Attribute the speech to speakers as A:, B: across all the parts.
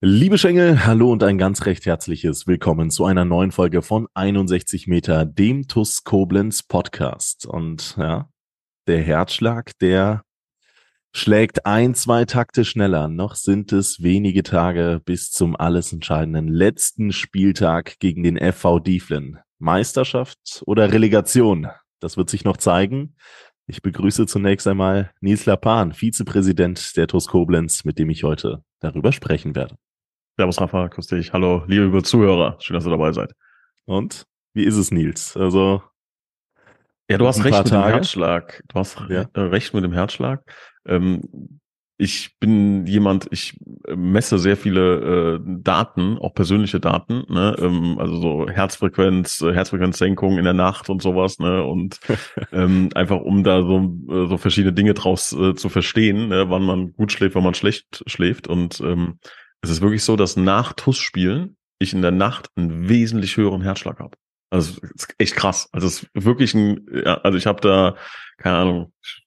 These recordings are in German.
A: Liebe Schengel, hallo und ein ganz recht herzliches Willkommen zu einer neuen Folge von 61 Meter, dem TUS Koblenz Podcast. Und ja, der Herzschlag, der schlägt ein, zwei Takte schneller. Noch sind es wenige Tage bis zum alles entscheidenden letzten Spieltag gegen den FV Dieflen. Meisterschaft oder Relegation? Das wird sich noch zeigen. Ich begrüße zunächst einmal Nils Lapan, Vizepräsident der TUS Koblenz, mit dem ich heute darüber sprechen werde.
B: Servus Rafa, grüß dich. Hallo, liebe Zuhörer. Schön, dass ihr dabei seid.
A: Und wie ist es, Nils? Also
B: ja, du hast recht mit Tage. dem Herzschlag. Du hast ja. Äh, recht mit dem Herzschlag. Ähm, ich bin jemand, ich messe sehr viele äh, Daten, auch persönliche Daten, ne? ähm, also so Herzfrequenz, äh, Herzfrequenzsenkung in der Nacht und sowas, ne? Und ähm, einfach um da so, äh, so verschiedene Dinge draus äh, zu verstehen, ne? wann man gut schläft, wann man schlecht schläft. Und ähm, es ist wirklich so, dass nach TUS-Spielen ich in der Nacht einen wesentlich höheren Herzschlag habe. Also ist echt krass. Also es ist wirklich ein, ja, also ich habe da, keine Ahnung, ich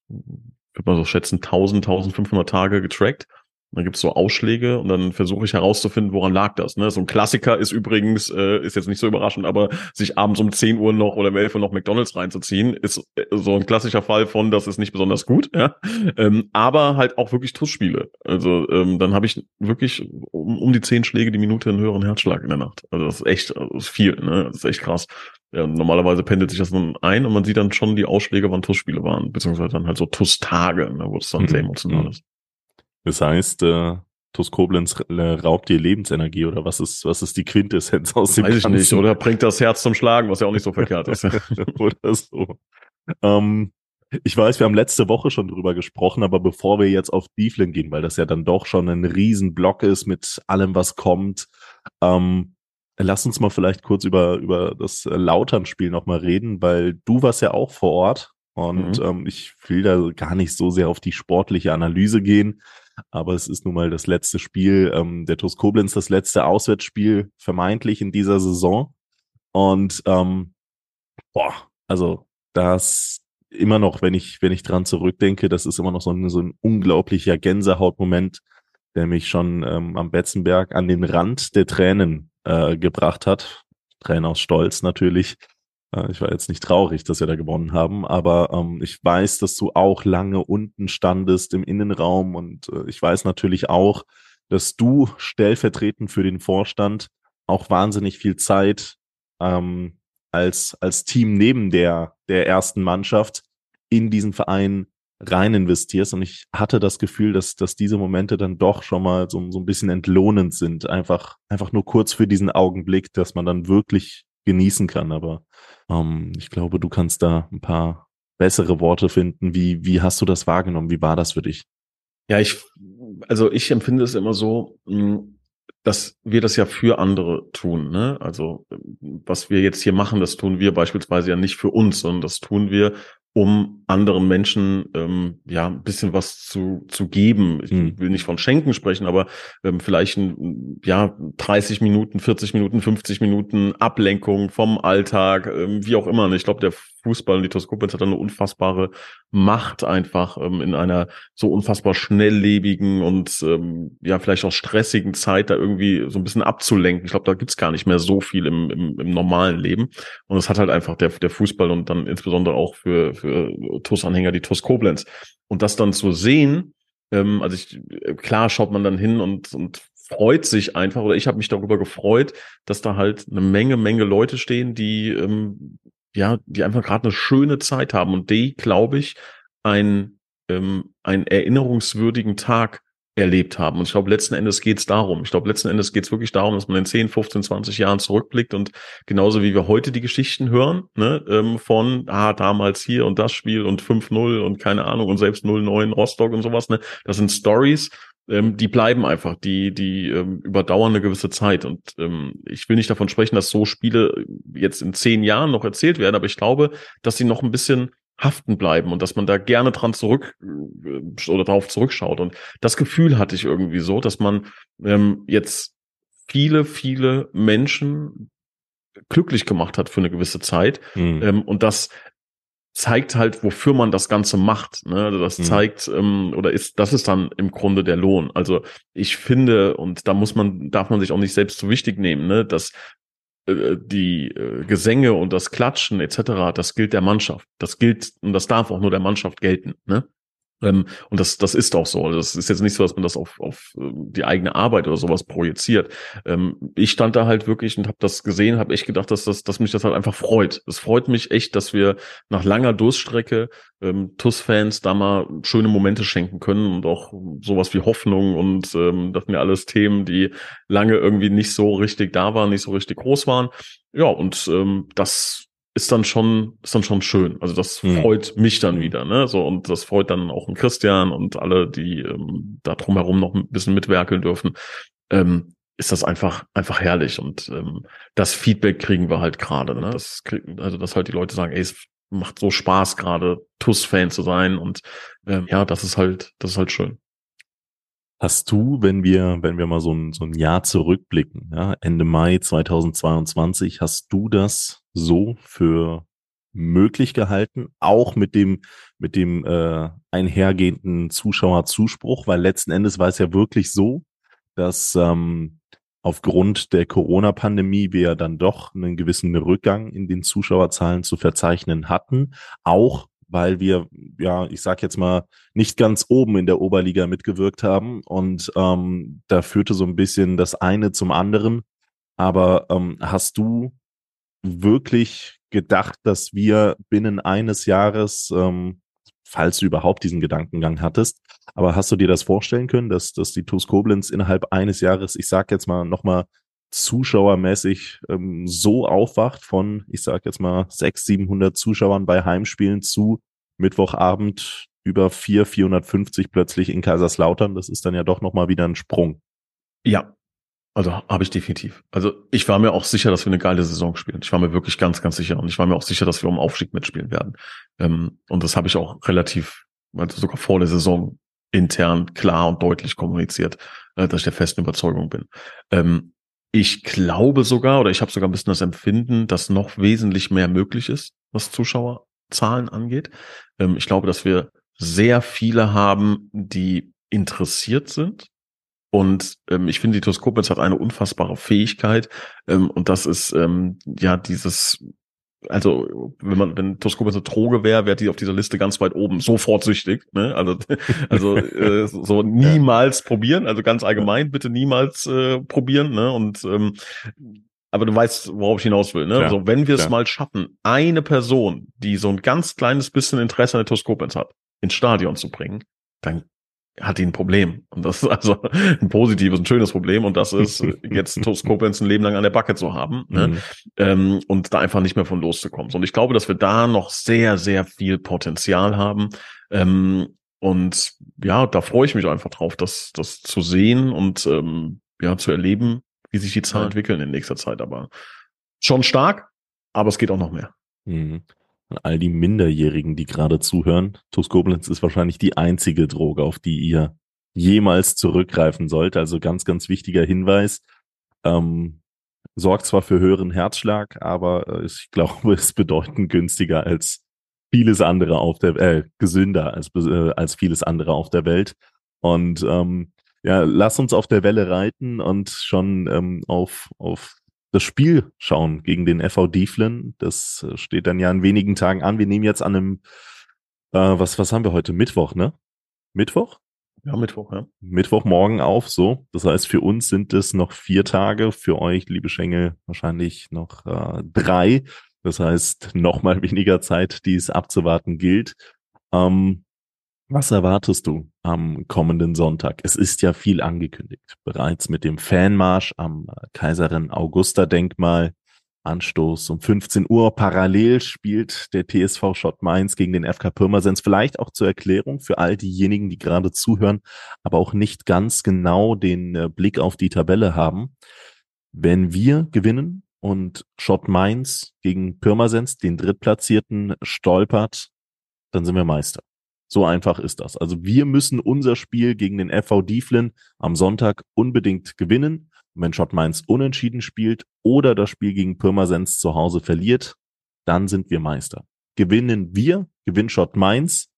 B: würde mal so schätzen, 1000, 1500 Tage getrackt dann gibt's so Ausschläge und dann versuche ich herauszufinden, woran lag das. Ne? So ein Klassiker ist übrigens, äh, ist jetzt nicht so überraschend, aber sich abends um 10 Uhr noch oder um 11 Uhr noch McDonalds reinzuziehen, ist äh, so ein klassischer Fall von, das ist nicht besonders gut. Ja? Ähm, aber halt auch wirklich Tussspiele. Also ähm, dann habe ich wirklich um, um die 10 Schläge die Minute einen höheren Herzschlag in der Nacht. Also das ist echt das ist viel. Ne? Das ist echt krass. Ja, normalerweise pendelt sich das dann ein und man sieht dann schon die Ausschläge, wann Tussspiele waren, beziehungsweise dann halt so Tuss-Tage, ne, wo es dann mhm. sehr emotional ist.
A: Das heißt, äh, TuS Koblenz äh, raubt dir Lebensenergie oder was ist, was ist die Quintessenz aus dem
B: Weiß ich Ganzen? nicht. Oder bringt das Herz zum Schlagen, was ja auch nicht so verkehrt ist. oder
A: so. Ähm, ich weiß, wir haben letzte Woche schon drüber gesprochen, aber bevor wir jetzt auf Dieflen gehen, weil das ja dann doch schon ein Riesenblock ist mit allem, was kommt, ähm, lass uns mal vielleicht kurz über, über das Lautern-Spiel nochmal reden, weil du warst ja auch vor Ort und mhm. ähm, ich will da gar nicht so sehr auf die sportliche Analyse gehen aber es ist nun mal das letzte Spiel, ähm, der TuS Koblenz, das letzte Auswärtsspiel vermeintlich in dieser Saison. Und ähm, boah, also das immer noch, wenn ich, wenn ich dran zurückdenke, das ist immer noch so ein, so ein unglaublicher Gänsehautmoment, der mich schon ähm, am Betzenberg an den Rand der Tränen äh, gebracht hat. Tränen aus Stolz natürlich. Äh, ich war jetzt nicht traurig, dass wir da gewonnen haben, aber ähm, ich weiß, dass du auch lange unten standest im Innenraum und äh, ich weiß natürlich auch, dass du stellvertretend für den Vorstand auch wahnsinnig viel Zeit ähm, als, als Team neben der, der ersten Mannschaft in diesen Verein rein investierst. Und ich hatte das Gefühl, dass, dass diese Momente dann doch schon mal so, so ein bisschen entlohnend sind. Einfach, einfach nur kurz für diesen Augenblick, dass man dann wirklich genießen kann. Aber ähm, ich glaube, du kannst da ein paar bessere Worte finden. Wie, wie hast du das wahrgenommen? Wie war das für dich?
B: Ja, ich, also ich empfinde es immer so, hm, dass wir das ja für andere tun. Ne? Also was wir jetzt hier machen, das tun wir beispielsweise ja nicht für uns, sondern das tun wir, um anderen Menschen ähm, ja ein bisschen was zu zu geben. Ich mhm. will nicht von Schenken sprechen, aber ähm, vielleicht ein, ja 30 Minuten, 40 Minuten, 50 Minuten Ablenkung vom Alltag, ähm, wie auch immer. Und ich glaube, der Fußball und die Toskopens hat eine unfassbare Macht einfach ähm, in einer so unfassbar schnelllebigen und ähm, ja vielleicht auch stressigen Zeit da irgendwie so ein bisschen abzulenken. Ich glaube, da gibt's gar nicht mehr so viel im, im, im normalen Leben. Und es hat halt einfach der, der Fußball und dann insbesondere auch für, für TUS-Anhänger die TUS Koblenz. Und das dann zu sehen, ähm, also ich, klar schaut man dann hin und, und freut sich einfach, oder ich habe mich darüber gefreut, dass da halt eine Menge, Menge Leute stehen, die ähm, ja, die einfach gerade eine schöne Zeit haben und die, glaube ich, ein, ähm, einen erinnerungswürdigen Tag erlebt haben. Und ich glaube, letzten Endes geht es darum. Ich glaube, letzten Endes geht es wirklich darum, dass man in 10, 15, 20 Jahren zurückblickt und genauso wie wir heute die Geschichten hören, ne, ähm, von, ah, damals hier und das Spiel und 5-0 und keine Ahnung und selbst 0-9 Rostock und sowas, ne, das sind Stories, ähm, die bleiben einfach, die, die ähm, überdauern eine gewisse Zeit. Und ähm, ich will nicht davon sprechen, dass so Spiele jetzt in zehn Jahren noch erzählt werden, aber ich glaube, dass sie noch ein bisschen haften bleiben und dass man da gerne dran zurück äh, oder darauf zurückschaut. Und das Gefühl hatte ich irgendwie so, dass man ähm, jetzt viele, viele Menschen glücklich gemacht hat für eine gewisse Zeit. Mhm. Ähm, und das zeigt halt, wofür man das Ganze macht. Ne? Also das mhm. zeigt ähm, oder ist, das ist dann im Grunde der Lohn. Also ich finde und da muss man, darf man sich auch nicht selbst zu wichtig nehmen, ne? dass äh, die äh, Gesänge und das Klatschen etc. Das gilt der Mannschaft. Das gilt und das darf auch nur der Mannschaft gelten. Ne? Ähm, und das, das ist auch so. Also das ist jetzt nicht so, dass man das auf, auf ähm, die eigene Arbeit oder sowas projiziert. Ähm, ich stand da halt wirklich und habe das gesehen, habe echt gedacht, dass, das, dass mich das halt einfach freut. Es freut mich echt, dass wir nach langer Durststrecke ähm, TUS-Fans da mal schöne Momente schenken können und auch sowas wie Hoffnung und ähm, das sind ja alles Themen, die lange irgendwie nicht so richtig da waren, nicht so richtig groß waren. Ja, und ähm, das ist dann schon, ist dann schon schön. Also das hm. freut mich dann hm. wieder, ne? So, und das freut dann auch einen Christian und alle, die ähm, da drumherum noch ein bisschen mitwerkeln dürfen. Ähm, ist das einfach, einfach herrlich. Und ähm, das Feedback kriegen wir halt gerade, ne? Das kriegen, also dass halt die Leute sagen, ey, es macht so Spaß, gerade TUS-Fan zu sein. Und ähm, ja, das ist halt, das ist halt schön.
A: Hast du, wenn wir, wenn wir mal so ein, so ein Jahr zurückblicken, ja, Ende Mai 2022, hast du das so für möglich gehalten, auch mit dem, mit dem äh, einhergehenden Zuschauerzuspruch, weil letzten Endes war es ja wirklich so, dass ähm, aufgrund der Corona-Pandemie wir dann doch einen gewissen Rückgang in den Zuschauerzahlen zu verzeichnen hatten, auch weil wir, ja, ich sag jetzt mal, nicht ganz oben in der Oberliga mitgewirkt haben. Und ähm, da führte so ein bisschen das eine zum anderen. Aber ähm, hast du wirklich gedacht, dass wir binnen eines Jahres, ähm, falls du überhaupt diesen Gedankengang hattest, aber hast du dir das vorstellen können, dass, dass die TuS Koblenz innerhalb eines Jahres, ich sag jetzt mal nochmal zuschauermäßig ähm, so aufwacht von, ich sag jetzt mal, 600, 700 Zuschauern bei Heimspielen zu Mittwochabend über 4, 450 plötzlich in Kaiserslautern. Das ist dann ja doch nochmal wieder ein Sprung.
B: Ja, also habe ich definitiv. Also ich war mir auch sicher, dass wir eine geile Saison spielen. Ich war mir wirklich ganz, ganz sicher. Und ich war mir auch sicher, dass wir um Aufstieg mitspielen werden. Ähm, und das habe ich auch relativ, also sogar vor der Saison intern klar und deutlich kommuniziert, äh, dass ich der festen Überzeugung bin. Ähm, ich glaube sogar, oder ich habe sogar ein bisschen das Empfinden, dass noch wesentlich mehr möglich ist, was Zuschauerzahlen angeht. Ähm, ich glaube, dass wir sehr viele haben, die interessiert sind. Und ähm, ich finde, die Toskopitz hat eine unfassbare Fähigkeit. Ähm, und das ist ähm, ja dieses also wenn man wenn Toskopis eine Droge wäre, wäre die auf dieser Liste ganz weit oben, sofort süchtig. Ne? Also also äh, so niemals ja. probieren, also ganz allgemein bitte niemals äh, probieren. Ne? Und ähm, aber du weißt, worauf ich hinaus will. Ne? Klar, also wenn wir es mal schaffen, eine Person, die so ein ganz kleines bisschen Interesse an der Toskopens hat, ins Stadion zu bringen, dann hat die ein Problem. Und das ist also ein positives, ein schönes Problem. Und das ist jetzt TuS Koblenz ein Leben lang an der Backe zu haben ne? mhm. ähm, und da einfach nicht mehr von loszukommen. Und ich glaube, dass wir da noch sehr, sehr viel Potenzial haben. Ähm, und ja, da freue ich mich einfach drauf, das, das zu sehen und ähm, ja, zu erleben, wie sich die Zahlen entwickeln in nächster Zeit. Aber schon stark, aber es geht auch noch mehr.
A: Mhm an all die Minderjährigen, die gerade zuhören. TuS Koblenz ist wahrscheinlich die einzige Droge, auf die ihr jemals zurückgreifen sollt. Also ganz, ganz wichtiger Hinweis. Ähm, sorgt zwar für höheren Herzschlag, aber äh, ich glaube, es bedeutend günstiger als vieles andere auf der äh, gesünder als äh, als vieles andere auf der Welt. Und ähm, ja, lass uns auf der Welle reiten und schon ähm, auf auf das Spiel schauen gegen den FV Dieflen. Das äh, steht dann ja in wenigen Tagen an. Wir nehmen jetzt an einem, äh, was, was haben wir heute? Mittwoch, ne? Mittwoch?
B: Ja, Mittwoch, ja.
A: Mittwochmorgen auf, so. Das heißt, für uns sind es noch vier Tage, für euch, liebe Schengel, wahrscheinlich noch äh, drei. Das heißt, noch mal weniger Zeit, die es abzuwarten gilt. Ähm, was erwartest du am kommenden Sonntag? Es ist ja viel angekündigt. Bereits mit dem Fanmarsch am Kaiserin Augusta Denkmal. Anstoß um 15 Uhr. Parallel spielt der TSV Schott Mainz gegen den FK Pirmasens. Vielleicht auch zur Erklärung für all diejenigen, die gerade zuhören, aber auch nicht ganz genau den äh, Blick auf die Tabelle haben. Wenn wir gewinnen und Schott Mainz gegen Pirmasens, den Drittplatzierten, stolpert, dann sind wir Meister. So einfach ist das. Also wir müssen unser Spiel gegen den FV Dieflin am Sonntag unbedingt gewinnen. Und wenn Schott Mainz unentschieden spielt oder das Spiel gegen Pirmasens zu Hause verliert, dann sind wir Meister. Gewinnen wir, gewinnt Schott Mainz,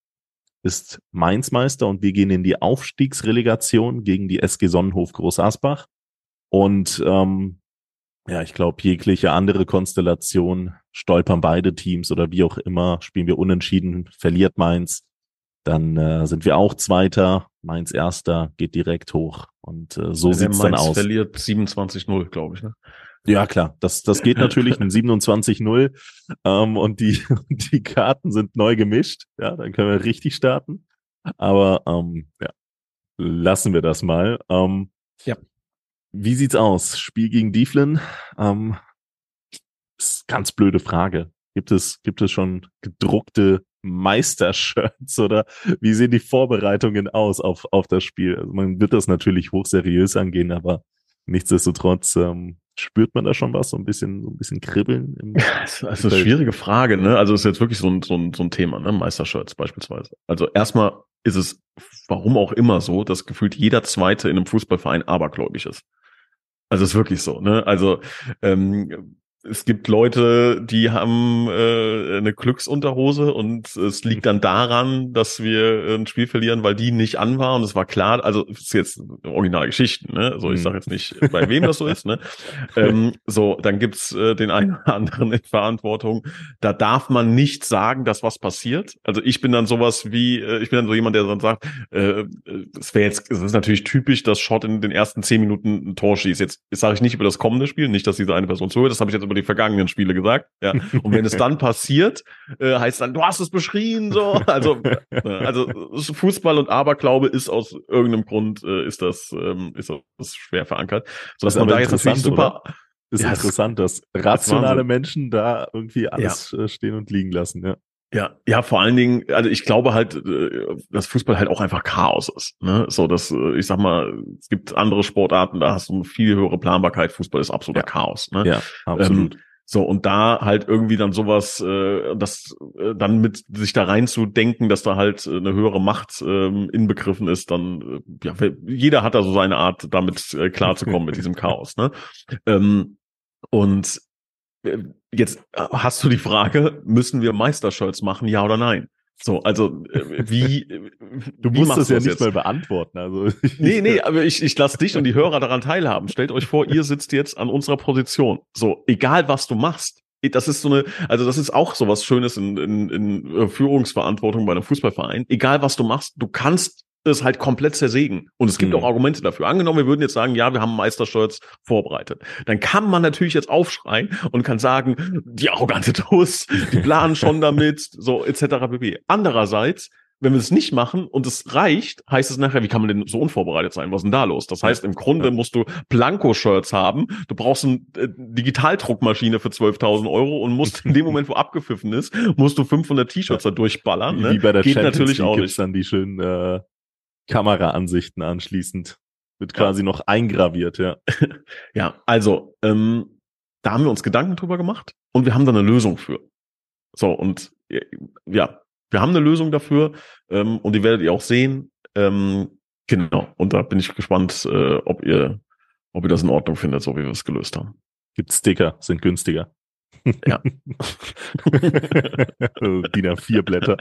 A: ist Mainz Meister und wir gehen in die Aufstiegsrelegation gegen die SG Sonnenhof Groß Asbach. Und ähm, ja, ich glaube, jegliche andere Konstellation stolpern beide Teams oder wie auch immer, spielen wir unentschieden, verliert Mainz, dann äh, sind wir auch Zweiter, Mainz Erster, geht direkt hoch. Und äh, so sieht's dann aus.
B: verliert 27-0, glaube ich. Ne?
A: Ja, klar, das, das geht natürlich mit 27-0 ähm, und die, die Karten sind neu gemischt. Ja, dann können wir richtig starten. Aber ähm, ja, lassen wir das mal. Ähm, ja. Wie sieht's aus? Spiel gegen Dieflin? Ähm, ist ganz blöde Frage. Gibt es, gibt es schon gedruckte Meistershirts oder wie sehen die Vorbereitungen aus auf, auf das Spiel? Also man wird das natürlich hochseriös angehen, aber nichtsdestotrotz ähm, spürt man da schon was, so ein bisschen, so ein bisschen Kribbeln? Im
B: also eine schwierige Frage, ne? Also ist jetzt wirklich so ein, so ein, so ein Thema, ne? Meistershirts beispielsweise. Also erstmal ist es, warum auch immer so, dass gefühlt jeder Zweite in einem Fußballverein abergläubig ist. Also ist wirklich so, ne? Also ähm, es gibt Leute, die haben äh, eine Glücksunterhose und es liegt dann daran, dass wir ein Spiel verlieren, weil die nicht an war und es war klar, also es ist jetzt Originalgeschichten, ne? So, ich sage jetzt nicht, bei wem das so ist, ne? Ähm, so, dann gibt's äh, den einen oder anderen in Verantwortung. Da darf man nicht sagen, dass was passiert. Also ich bin dann sowas wie, äh, ich bin dann so jemand, der dann sagt, äh, es wäre jetzt, es ist natürlich typisch, dass Schott in den ersten zehn Minuten ein Tor schießt. Jetzt, jetzt sage ich nicht über das kommende Spiel, nicht, dass diese eine Person zuhört, das habe ich jetzt über die vergangenen Spiele gesagt. Ja. Und wenn es dann passiert, äh, heißt dann, du hast es beschrien, so. Also, äh, also Fußball und Aberglaube ist aus irgendeinem Grund, äh, ist das, ähm, ist das schwer verankert.
A: So dass man da jetzt natürlich super. Oder? Ist ja, interessant, dass rationale Menschen da irgendwie alles ja. Äh, stehen und liegen lassen, ja.
B: Ja, ja, vor allen Dingen, also ich glaube halt, äh, dass Fußball halt auch einfach Chaos ist. Ne? So, dass äh, ich sag mal, es gibt andere Sportarten, da hast du eine viel höhere Planbarkeit. Fußball ist absoluter ja. Chaos. Ne?
A: Ja, absolut. Ähm,
B: so, und da halt irgendwie dann sowas, äh, das äh, dann mit sich da reinzudenken, dass da halt äh, eine höhere Macht ähm, inbegriffen ist, dann, äh, ja, jeder hat da so seine Art, damit äh, klarzukommen mit diesem Chaos. Ne? Ähm, und äh, jetzt äh, hast du die Frage, müssen wir Meisterscholz machen, ja oder nein? So, also äh, wie
A: du wie musst es ja nicht jetzt? mal beantworten. Also
B: nee, nee, aber ich, ich lasse dich und die Hörer daran teilhaben. Stellt euch vor, ihr sitzt jetzt an unserer Position. So, egal was du machst. Das ist so eine, also das ist auch so was Schönes in, in, in Führungsverantwortung bei einem Fußballverein. Egal was du machst, du kannst es halt komplett zersägen. Und es gibt mhm. auch Argumente dafür. Angenommen, wir würden jetzt sagen, ja, wir haben Meisterstolz vorbereitet. Dann kann man natürlich jetzt aufschreien und kann sagen, die arrogante Tuss, die planen schon damit, so etc. pp. Andererseits, wenn wir es nicht machen und es reicht, heißt es nachher, wie kann man denn so unvorbereitet sein? Was ist denn da los? Das heißt, im Grunde musst du Blanko-Shirts haben. Du brauchst eine äh, Digitaldruckmaschine für 12.000 Euro und musst in dem Moment, wo abgepfiffen ist, musst du 500 T-Shirts da durchballern.
A: Ne? Wie bei der Geht Champions natürlich League auch nicht. dann die schönen äh, Kameraansichten anschließend. Wird quasi ja. noch eingraviert, ja.
B: ja, also, ähm, da haben wir uns Gedanken drüber gemacht und wir haben da eine Lösung für. So, und ja, wir haben eine Lösung dafür ähm, und die werdet ihr auch sehen. Ähm, genau, und da bin ich gespannt, äh, ob ihr, ob ihr das in Ordnung findet, so wie wir es gelöst haben.
A: Gibt Sticker, sind günstiger.
B: Ja.
A: DIN A4 Blätter.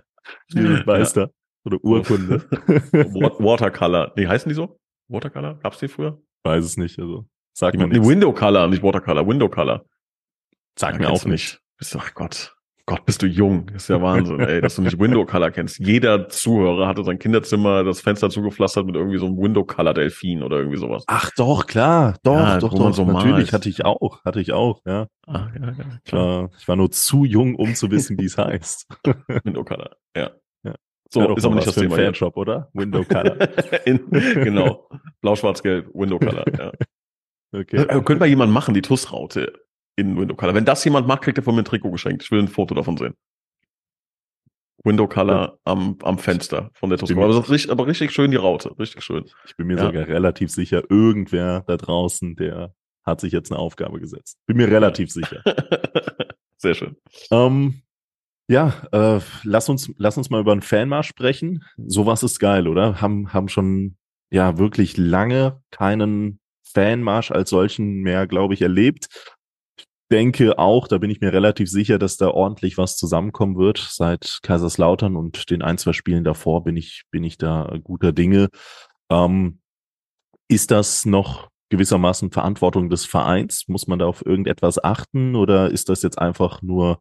A: Dieses Meister. Oder Urkunde.
B: Watercolor. Nee, heißen die so? Watercolor? Gab's die früher?
A: Weiß es nicht, also. Sag
B: mir nicht. Window Color, nicht Watercolor, Window Color.
A: Sag ja, mir auch nicht.
B: Bist du, ach Gott. Gott, bist du jung. Das ist ja Wahnsinn, ey, dass du nicht Window Color kennst. Jeder Zuhörer hatte sein Kinderzimmer das Fenster zugepflastert mit irgendwie so einem Window Color Delfin oder irgendwie sowas.
A: Ach doch, klar. Doch, ja, doch, doch. So Natürlich malt. hatte ich auch. Hatte ich auch, ja. Ah, ja, ja klar. Ich war, ich war nur zu jung, um zu wissen, wie es heißt.
B: Window Color, ja.
A: So, ja, ist aber nicht das Thema. Fanshop, oder? Window Color.
B: In, genau. Blau-Schwarz-Gelb, Window Color, ja. Okay. Äh, könnte mal jemand machen, die TUS-Raute. in Window Color. Wenn das jemand macht, kriegt er von mir ein Trikot geschenkt. Ich will ein Foto davon sehen. Window Color ja. am, am Fenster von der Tosco. Aber, richtig, aber richtig schön die Raute. Richtig schön.
A: Ich bin mir ja. sogar relativ sicher, irgendwer da draußen, der hat sich jetzt eine Aufgabe gesetzt. Bin mir relativ sicher.
B: Sehr schön.
A: Ähm, ja, äh, lass uns, lass uns mal über einen Fanmarsch sprechen. Sowas ist geil, oder? Haben, haben schon, ja, wirklich lange keinen Fanmarsch als solchen mehr, glaube ich, erlebt. Denke auch, da bin ich mir relativ sicher, dass da ordentlich was zusammenkommen wird. Seit Kaiserslautern und den ein, zwei Spielen davor bin ich, bin ich da guter Dinge. Ähm, ist das noch gewissermaßen Verantwortung des Vereins? Muss man da auf irgendetwas achten oder ist das jetzt einfach nur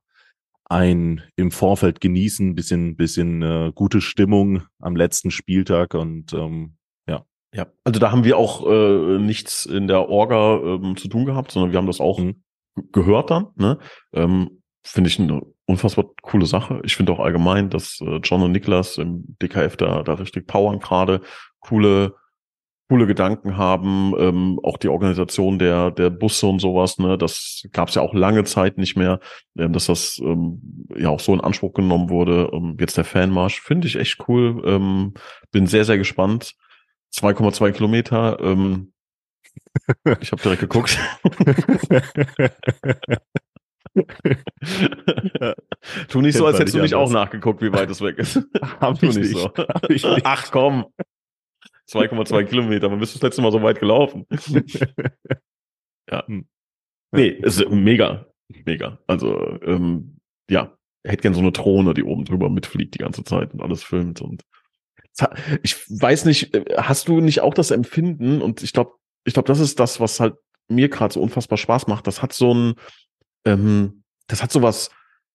A: ein im Vorfeld genießen, bisschen, bisschen äh, gute Stimmung am letzten Spieltag und ähm, ja.
B: Ja, also da haben wir auch äh, nichts in der Orga ähm, zu tun gehabt, sondern wir haben das auch mhm. gehört dann. Ne? Ähm, finde ich eine unfassbar coole Sache. Ich finde auch allgemein, dass äh, John und Niklas im DKF da, da richtig powern gerade, coole coole Gedanken haben, ähm, auch die Organisation der, der Busse und sowas, ne, das gab es ja auch lange Zeit nicht mehr, ähm, dass das ähm, ja auch so in Anspruch genommen wurde. Ähm, jetzt der Fanmarsch, finde ich echt cool. Ähm, bin sehr, sehr gespannt. 2,2 Kilometer. Ähm, ich habe direkt geguckt. tu nicht so, als hättest du nicht auch nachgeguckt, wie weit es weg ist.
A: Hab ich nicht. So. Hab ich nicht.
B: Ach komm. 2,2 Kilometer. Man bist das letzte Mal so weit gelaufen. ja. Hm. Nee, ist mega. Mega. Also, ähm, ja, hätte gern so eine Drohne, die oben drüber mitfliegt die ganze Zeit und alles filmt und ich weiß nicht, äh, hast du nicht auch das Empfinden und ich glaube, ich glaube, das ist das, was halt mir gerade so unfassbar Spaß macht. Das hat so ein, ähm, das hat so was,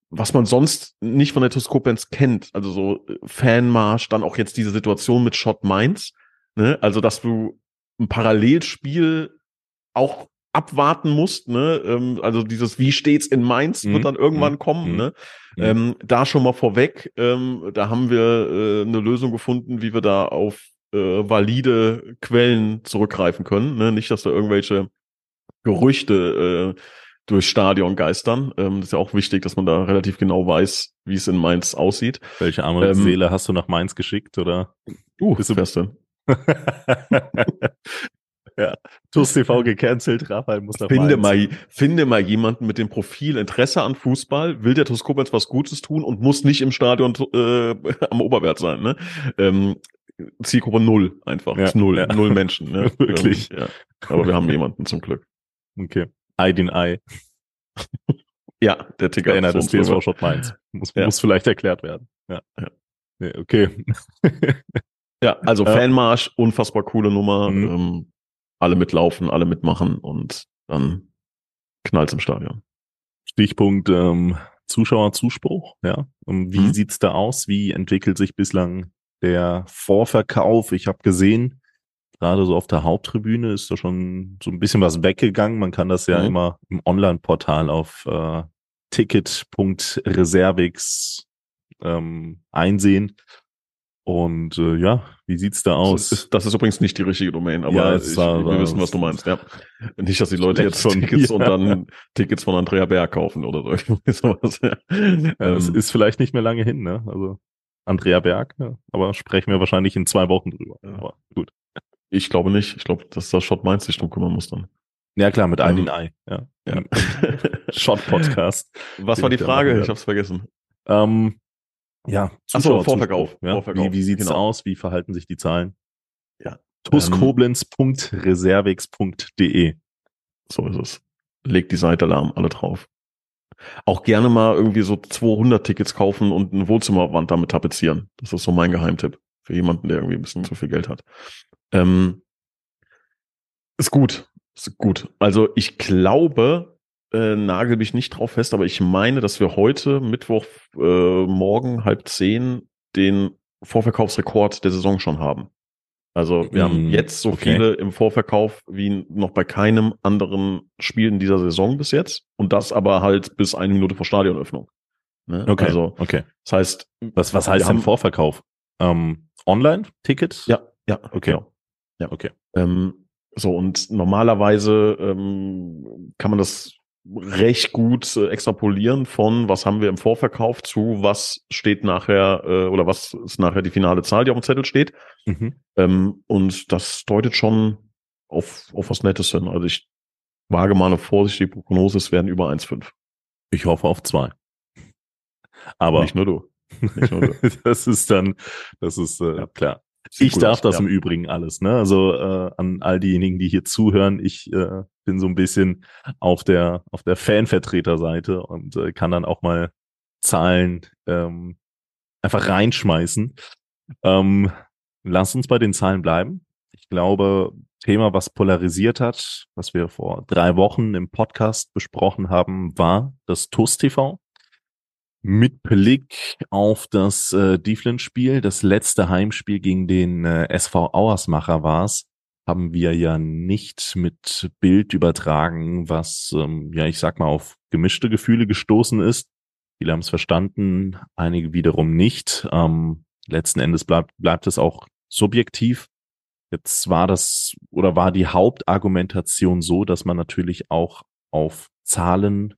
B: was man sonst nicht von der Toskopenz kennt. Also so äh, Fanmarsch, dann auch jetzt diese Situation mit Shot Mainz. Ne? Also, dass du ein Parallelspiel auch abwarten musst, ne? Ähm, also dieses Wie steht's in Mainz mhm. wird dann irgendwann mhm. kommen, mhm. ne? Mhm. Ähm, da schon mal vorweg, ähm, da haben wir äh, eine Lösung gefunden, wie wir da auf äh, valide Quellen zurückgreifen können. Ne? Nicht, dass da irgendwelche Gerüchte äh, durchs Stadion geistern. Ähm, das ist ja auch wichtig, dass man da relativ genau weiß, wie es in Mainz aussieht.
A: Welche arme ähm, Seele hast du nach Mainz geschickt oder?
B: Uh, bist du fest denn?
A: ja. TUS TV gecancelt, Raphael muss nach
B: finde mal, finde mal jemanden mit dem Profil Interesse an Fußball, will der TuS Koblenz was Gutes tun und muss nicht im Stadion äh, am Oberwert sein. Ne? Ähm, Zielgruppe null einfach. Ja, null. Ja. Null Menschen. Ne?
A: Wirklich.
B: Ähm, ja. Aber wir haben jemanden zum Glück.
A: Okay. Ei den Ei.
B: ja, der Ticker.
A: Trainer des TSV Schott Mainz. Muss, muss vielleicht erklärt werden. Ja. ja. Nee, okay.
B: Ja, also ja. Fanmarsch, unfassbar coole Nummer. Mhm. Ähm, alle mitlaufen, alle mitmachen und dann knallt's im Stadion.
A: Stichpunkt ähm, Zuschauerzuspruch, ja. Und wie mhm. sieht's da aus? Wie entwickelt sich bislang der Vorverkauf? Ich habe gesehen, gerade so auf der Haupttribüne ist da schon so ein bisschen was weggegangen. Man kann das ja mhm. immer im Online-Portal auf äh, ticket.reservix ähm, einsehen. Und äh, ja, wie sieht's da aus?
B: Das ist, das ist übrigens nicht die richtige Domain, aber ja, ich, war, wir wissen, was du meinst. Ja. Nicht, dass die Leute jetzt schon Tickets ja. und dann Tickets von Andrea Berg kaufen oder sowas.
A: Ja. Ja, das ähm, ist vielleicht nicht mehr lange hin, ne? Also Andrea Berg, ja. aber sprechen wir wahrscheinlich in zwei Wochen drüber. Aber gut.
B: Ich glaube nicht. Ich glaube, dass das Shot Mainz sich drum kümmern muss dann.
A: Ja klar, mit ähm, Ei Ja. ja. Shot Podcast.
B: Was war die Frage? Ich hab's vergessen.
A: Ähm, ja,
B: Achso, Vorverkauf.
A: Ja?
B: Vorverkauf.
A: Wie, wie sieht's genau. aus? Wie verhalten sich die Zahlen?
B: Ja.
A: tuskoblenz.reservix.de
B: So ist es. Legt die Seite Alarm alle drauf. Auch gerne mal irgendwie so 200 Tickets kaufen und eine Wohnzimmerwand damit tapezieren. Das ist so mein Geheimtipp für jemanden, der irgendwie ein bisschen zu viel Geld hat. Ähm, ist gut. Ist gut. Also ich glaube, äh, nagel mich nicht drauf fest, aber ich meine, dass wir heute, Mittwoch, äh, morgen, halb zehn, den Vorverkaufsrekord der Saison schon haben. Also wir mm, haben jetzt so okay. viele im Vorverkauf wie noch bei keinem anderen Spiel in dieser Saison bis jetzt. Und das aber halt bis eine Minute vor Stadionöffnung.
A: Ne? Okay. Also, okay.
B: Das heißt,
A: was, was heißt denn Vorverkauf? Ähm, Online-Tickets?
B: Ja, ja, okay. Genau. Ja, okay. Ähm, so, und normalerweise ähm, kann man das recht gut äh, extrapolieren von was haben wir im Vorverkauf zu was steht nachher äh, oder was ist nachher die finale Zahl, die auf dem Zettel steht. Mhm. Ähm, und das deutet schon auf, auf was Nettes hin. Also ich wage mal eine vorsichtige Prognose, es werden über 1,5.
A: Ich hoffe auf zwei. Aber
B: nicht nur du. Nicht
A: nur du. das ist dann, das ist äh, ja. klar. Ich darf aus, das ja. im Übrigen alles, ne? Also äh, an all diejenigen, die hier zuhören, ich äh, bin so ein bisschen auf der auf der Fanvertreterseite und äh, kann dann auch mal Zahlen ähm, einfach reinschmeißen. Ähm, lass uns bei den Zahlen bleiben. Ich glaube, Thema, was polarisiert hat, was wir vor drei Wochen im Podcast besprochen haben, war das TUS TV. Mit Blick auf das äh, Dieflin-Spiel, das letzte Heimspiel gegen den äh, SV Auersmacher war es, haben wir ja nicht mit Bild übertragen, was, ähm, ja, ich sag mal, auf gemischte Gefühle gestoßen ist. Viele haben es verstanden, einige wiederum nicht. Ähm, letzten Endes bleibt, bleibt es auch subjektiv. Jetzt war das oder war die Hauptargumentation so, dass man natürlich auch auf Zahlen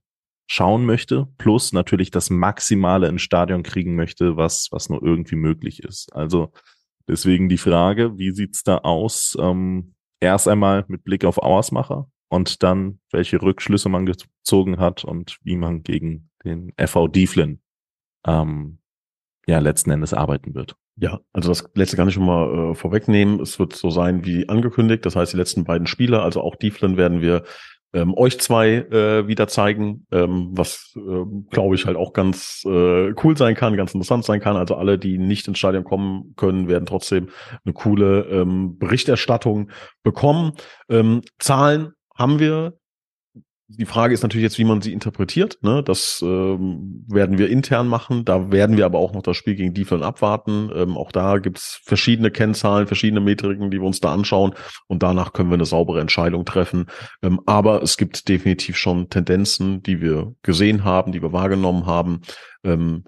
A: schauen möchte, plus natürlich das Maximale ins Stadion kriegen möchte, was, was nur irgendwie möglich ist. Also deswegen die Frage, wie sieht's da aus? Ähm, erst einmal mit Blick auf Auersmacher und dann, welche Rückschlüsse man gezogen hat und wie man gegen den FV Dieflin ähm, ja letzten Endes arbeiten wird.
B: Ja, also das letzte kann ich schon mal äh, vorwegnehmen. Es wird so sein wie angekündigt. Das heißt, die letzten beiden Spiele, also auch Dieflin, werden wir ähm, euch zwei äh, wieder zeigen, ähm, was äh, glaube ich halt auch ganz äh, cool sein kann, ganz interessant sein kann. Also alle, die nicht ins Stadion kommen können, werden trotzdem eine coole ähm, Berichterstattung bekommen. Ähm, Zahlen haben wir die Frage ist natürlich jetzt, wie man sie interpretiert. Ne? Das ähm, werden wir intern machen. Da werden wir aber auch noch das Spiel gegen Dieflin abwarten. Ähm, auch da gibt's verschiedene Kennzahlen, verschiedene Metriken, die wir uns da anschauen. Und danach können wir eine saubere Entscheidung treffen. Ähm, aber es gibt definitiv schon Tendenzen, die wir gesehen haben, die wir wahrgenommen haben. Ähm,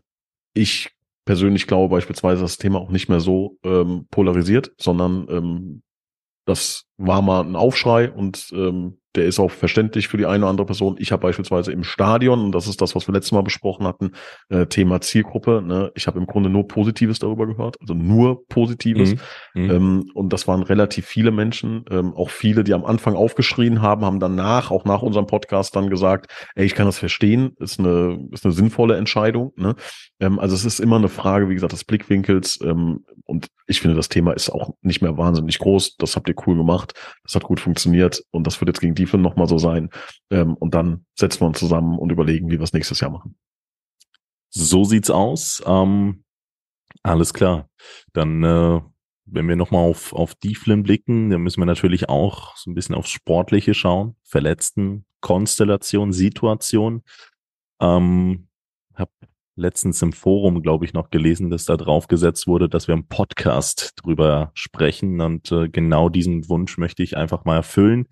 B: ich persönlich glaube beispielsweise, dass das Thema auch nicht mehr so ähm, polarisiert, sondern ähm, das war mal ein Aufschrei und ähm, der ist auch verständlich für die eine oder andere Person. Ich habe beispielsweise im Stadion, und das ist das, was wir letztes Mal besprochen hatten, äh, Thema Zielgruppe. Ne? Ich habe im Grunde nur Positives darüber gehört, also nur Positives. Mhm. mhm. Ähm, und das waren relativ viele Menschen, ähm, auch viele, die am Anfang aufgeschrien haben, haben danach, auch nach unserem Podcast dann gesagt, ey, ich kann das verstehen, ist eine, ist eine sinnvolle Entscheidung. Ne? Ähm, also es ist immer eine Frage, wie gesagt, des Blickwinkels. Ähm, und ich finde, das Thema ist auch nicht mehr wahnsinnig groß. Das habt ihr cool gemacht. Das hat gut funktioniert. Und das wird jetzt gegen Tiefe nochmal so sein. Ähm, und dann setzen wir uns zusammen und überlegen, wie wir es nächstes Jahr machen.
A: So sieht's aus. Ähm, alles klar. Dann, äh, wenn wir nochmal auf, auf Dieflin blicken, dann müssen wir natürlich auch so ein bisschen aufs Sportliche schauen. Verletzten, Konstellation, Situation. Ähm, hab letztens im Forum, glaube ich, noch gelesen, dass da drauf gesetzt wurde, dass wir im Podcast drüber sprechen. Und äh, genau diesen Wunsch möchte ich einfach mal erfüllen.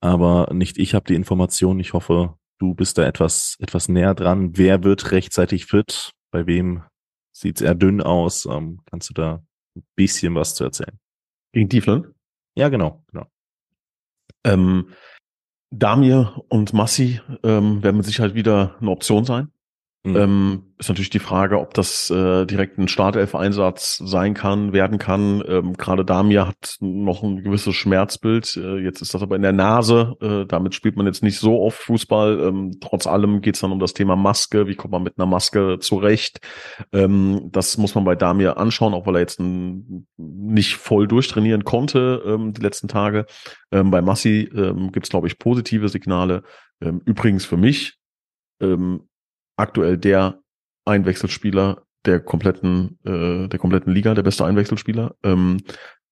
A: Aber nicht ich habe die Information. Ich hoffe, du bist da etwas, etwas näher dran. Wer wird rechtzeitig fit? Bei wem sieht's eher dünn aus? Ähm, kannst du da ein bisschen was zu erzählen?
B: Gegen Tiefland?
A: Ja, genau, genau.
B: Ähm, Damir und Massi ähm, werden mit Sicherheit wieder eine Option sein. Mhm. Ähm, ist natürlich die Frage, ob das äh, direkt ein Startelf-Einsatz sein kann, werden kann. Ähm, Gerade Damir hat noch ein gewisses Schmerzbild. Äh, jetzt ist das aber in der Nase. Äh, damit spielt man jetzt nicht so oft Fußball. Ähm, trotz allem geht es dann um das Thema Maske. Wie kommt man mit einer Maske zurecht? Ähm, das muss man bei Damir anschauen, auch weil er jetzt nicht voll durchtrainieren konnte ähm, die letzten Tage. Ähm, bei Massi ähm, gibt es, glaube ich, positive Signale. Ähm, übrigens für mich ähm, aktuell der Einwechselspieler der kompletten, äh, der kompletten Liga, der beste Einwechselspieler. Ähm,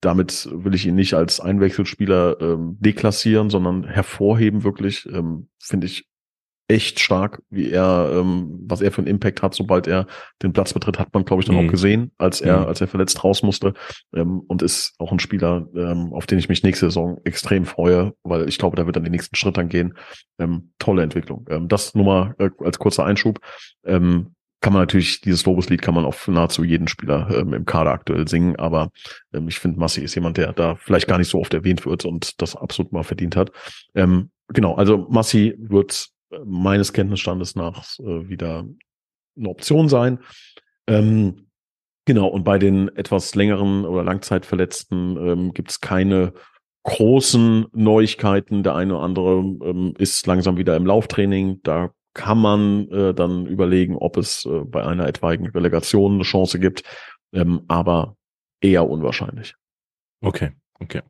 B: damit will ich ihn nicht als Einwechselspieler ähm, deklassieren, sondern hervorheben wirklich. Ähm, Finde ich echt stark, wie er, ähm, was er für einen Impact hat, sobald er den Platz betritt, hat man, glaube ich, dann mhm. auch gesehen, als er, mhm. als er verletzt raus musste. Ähm, und ist auch ein Spieler, ähm, auf den ich mich nächste Saison extrem freue, weil ich glaube, da wird dann den nächsten Schritt dann gehen. Ähm, tolle Entwicklung. Ähm, das nur mal äh, als kurzer Einschub. Ähm, kann man natürlich, dieses Lobeslied kann man auf nahezu jeden Spieler ähm, im Kader aktuell singen, aber ähm, ich finde, Massi ist jemand, der da vielleicht gar nicht so oft erwähnt wird und das absolut mal verdient hat. Ähm, genau, also Massi wird meines Kenntnisstandes nach äh, wieder eine Option sein. Ähm, genau, und bei den etwas längeren oder Langzeitverletzten ähm, gibt es keine großen Neuigkeiten. Der eine oder andere ähm, ist langsam wieder im Lauftraining. Da kann man äh, dann überlegen, ob es äh, bei einer etwaigen Relegation eine Chance gibt, ähm, aber eher unwahrscheinlich.
A: Okay, okay.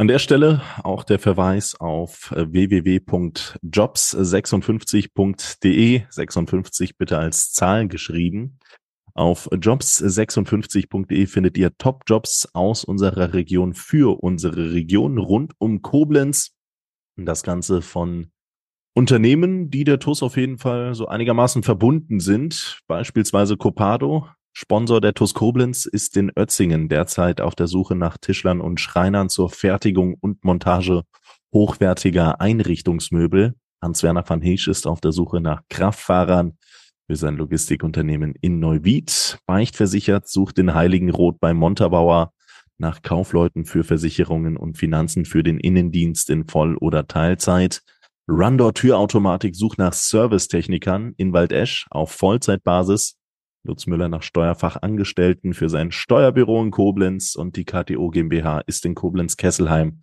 A: An der Stelle auch der Verweis auf äh, www.jobs56.de, 56 bitte als Zahl geschrieben. Auf jobs56.de findet ihr Top-Jobs aus unserer Region für unsere Region rund um Koblenz. Das Ganze von Unternehmen, die der TUS auf jeden Fall so einigermaßen verbunden sind, beispielsweise Copado, Sponsor der TUS Koblenz ist in Ötzingen derzeit auf der Suche nach Tischlern und Schreinern zur Fertigung und Montage hochwertiger Einrichtungsmöbel. Hans-Werner van Heesch ist auf der Suche nach Kraftfahrern für sein Logistikunternehmen in Neuwied. Beichtversichert sucht den Heiligen Rot bei Montabauer nach Kaufleuten für Versicherungen und Finanzen für den Innendienst in Voll- oder Teilzeit. Rundor Türautomatik sucht nach Servicetechnikern in Waldesch auf Vollzeitbasis. Lutz Müller nach Steuerfachangestellten für sein Steuerbüro in Koblenz und die KTO GmbH ist in Koblenz-Kesselheim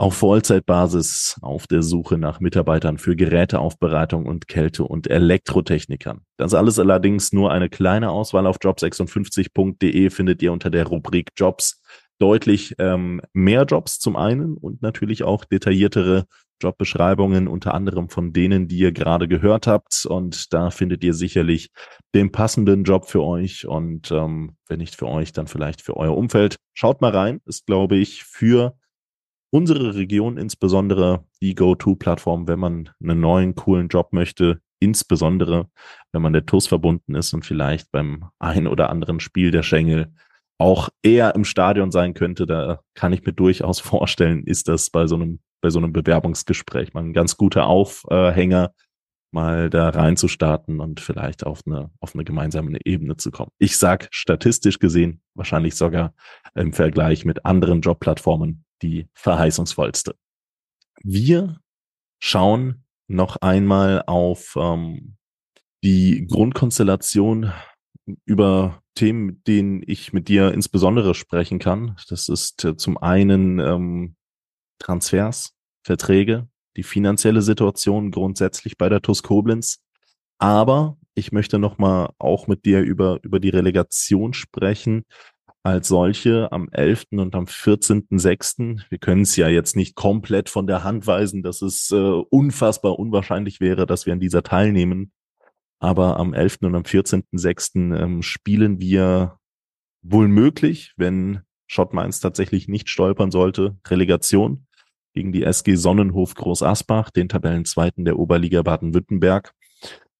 A: auf Vollzeitbasis auf der Suche nach Mitarbeitern für Geräteaufbereitung und Kälte- und Elektrotechnikern. Das alles allerdings nur eine kleine Auswahl auf job56.de findet ihr unter der Rubrik Jobs deutlich ähm, mehr Jobs zum einen und natürlich auch detailliertere Jobbeschreibungen, unter anderem von denen, die ihr gerade gehört habt. Und da findet ihr sicherlich den passenden Job für euch und ähm, wenn nicht für euch, dann vielleicht für euer Umfeld. Schaut mal rein, ist, glaube ich, für unsere Region insbesondere die Go-To-Plattform, wenn man einen neuen, coolen Job möchte, insbesondere wenn man der TUS verbunden ist und vielleicht beim ein oder anderen Spiel der Schengel auch eher im Stadion sein könnte, da kann ich mir durchaus vorstellen, ist das bei so einem, bei so einem Bewerbungsgespräch mal ein ganz guter Aufhänger, mal da reinzustarten und vielleicht auf eine, auf eine gemeinsame Ebene zu kommen. Ich sag statistisch gesehen, wahrscheinlich sogar im Vergleich mit anderen Jobplattformen die verheißungsvollste. Wir schauen noch einmal auf ähm, die Grundkonstellation über Themen, mit denen ich mit dir insbesondere sprechen kann. Das ist äh, zum einen ähm, Transfers, Verträge, die finanzielle Situation grundsätzlich bei der TUS Koblenz. Aber ich möchte nochmal auch mit dir über, über die Relegation sprechen als solche am 11. und am 14.06. Wir können es ja jetzt nicht komplett von der Hand weisen, dass es äh, unfassbar unwahrscheinlich wäre, dass wir an dieser teilnehmen. Aber am 11. und am 14.06. Ähm, spielen wir wohl möglich, wenn Schott Mainz tatsächlich nicht stolpern sollte, Relegation gegen die SG Sonnenhof Groß Asbach, den Tabellenzweiten der Oberliga Baden-Württemberg.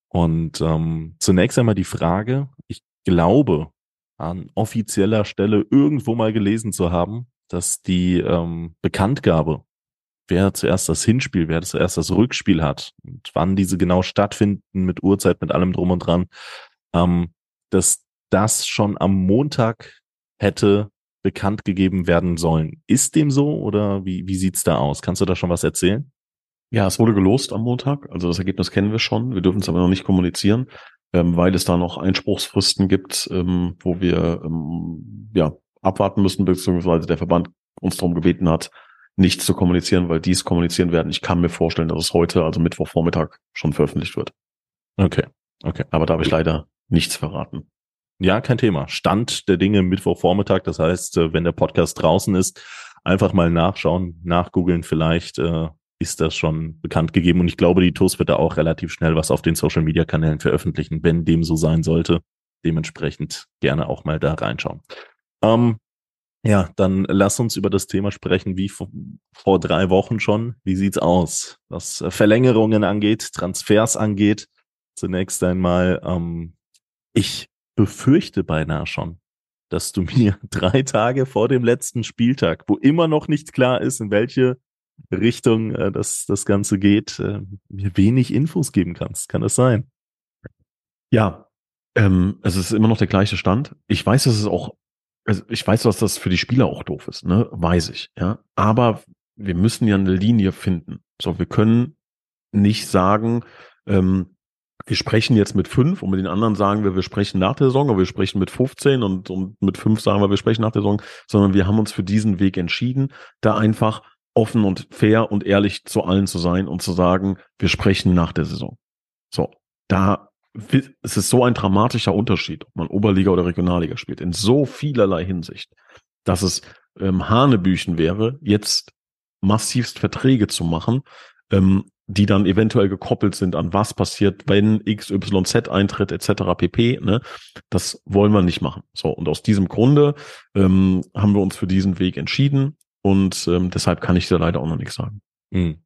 A: Und ähm, zunächst einmal die Frage, ich glaube, an offizieller Stelle irgendwo mal gelesen zu haben, dass die ähm, Bekanntgabe wer zuerst das Hinspiel, wer zuerst das Rückspiel hat und wann diese genau stattfinden mit Uhrzeit, mit allem drum und dran, ähm, dass das schon am Montag hätte bekannt gegeben werden sollen. Ist dem so oder wie, wie sieht's da aus? Kannst du da schon was erzählen?
B: Ja, es wurde gelost am Montag. Also das Ergebnis kennen wir schon. Wir dürfen es aber noch nicht kommunizieren, ähm, weil es da noch Einspruchsfristen gibt, ähm, wo wir ähm, ja abwarten müssen, beziehungsweise der Verband uns darum gebeten hat, nichts zu kommunizieren, weil dies kommunizieren werden. Ich kann mir vorstellen, dass es heute, also Mittwochvormittag, schon veröffentlicht wird.
A: Okay, okay.
B: Aber da habe ich leider nichts verraten.
A: Ja, kein Thema. Stand der Dinge Mittwochvormittag. Das heißt, äh, wenn der Podcast draußen ist, einfach mal nachschauen, nachgoogeln. Vielleicht äh, ist das schon bekannt gegeben. Und ich glaube, die TUS wird da auch relativ schnell was auf den Social Media Kanälen veröffentlichen, wenn dem so sein sollte. Dementsprechend gerne auch mal da reinschauen. Ähm, ja, dann lass uns über das Thema sprechen, wie vor, vor drei Wochen schon. Wie sieht's aus, was äh, Verlängerungen angeht, Transfers angeht? Zunächst einmal, ähm, ich befürchte beinahe schon, dass du mir drei Tage vor dem letzten Spieltag, wo immer noch nicht klar ist, in welche Richtung äh, das, das Ganze geht, äh, mir wenig Infos geben kannst. Kann das sein?
B: Ja, ähm, es ist immer noch der gleiche Stand. Ich weiß, dass es auch also ich weiß, dass das für die Spieler auch doof ist, ne? Weiß ich, ja. Aber wir müssen ja eine Linie finden. So, wir können nicht sagen, ähm, wir sprechen jetzt mit fünf und mit den anderen sagen wir, wir sprechen nach der Saison, oder wir sprechen mit 15 und, und mit fünf sagen wir, wir sprechen nach der Saison, sondern wir haben uns für diesen Weg entschieden, da einfach offen und fair und ehrlich zu allen zu sein und zu sagen, wir sprechen nach der Saison. So, da es ist so ein dramatischer Unterschied, ob man Oberliga oder Regionalliga spielt, in so vielerlei Hinsicht, dass es ähm, Hanebüchen wäre, jetzt massivst Verträge zu machen, ähm, die dann eventuell gekoppelt sind an was passiert, wenn XYZ eintritt, etc. pp. Ne? Das wollen wir nicht machen. So, und aus diesem Grunde ähm, haben wir uns für diesen Weg entschieden und ähm, deshalb kann ich da leider auch noch nichts sagen.
A: Hm.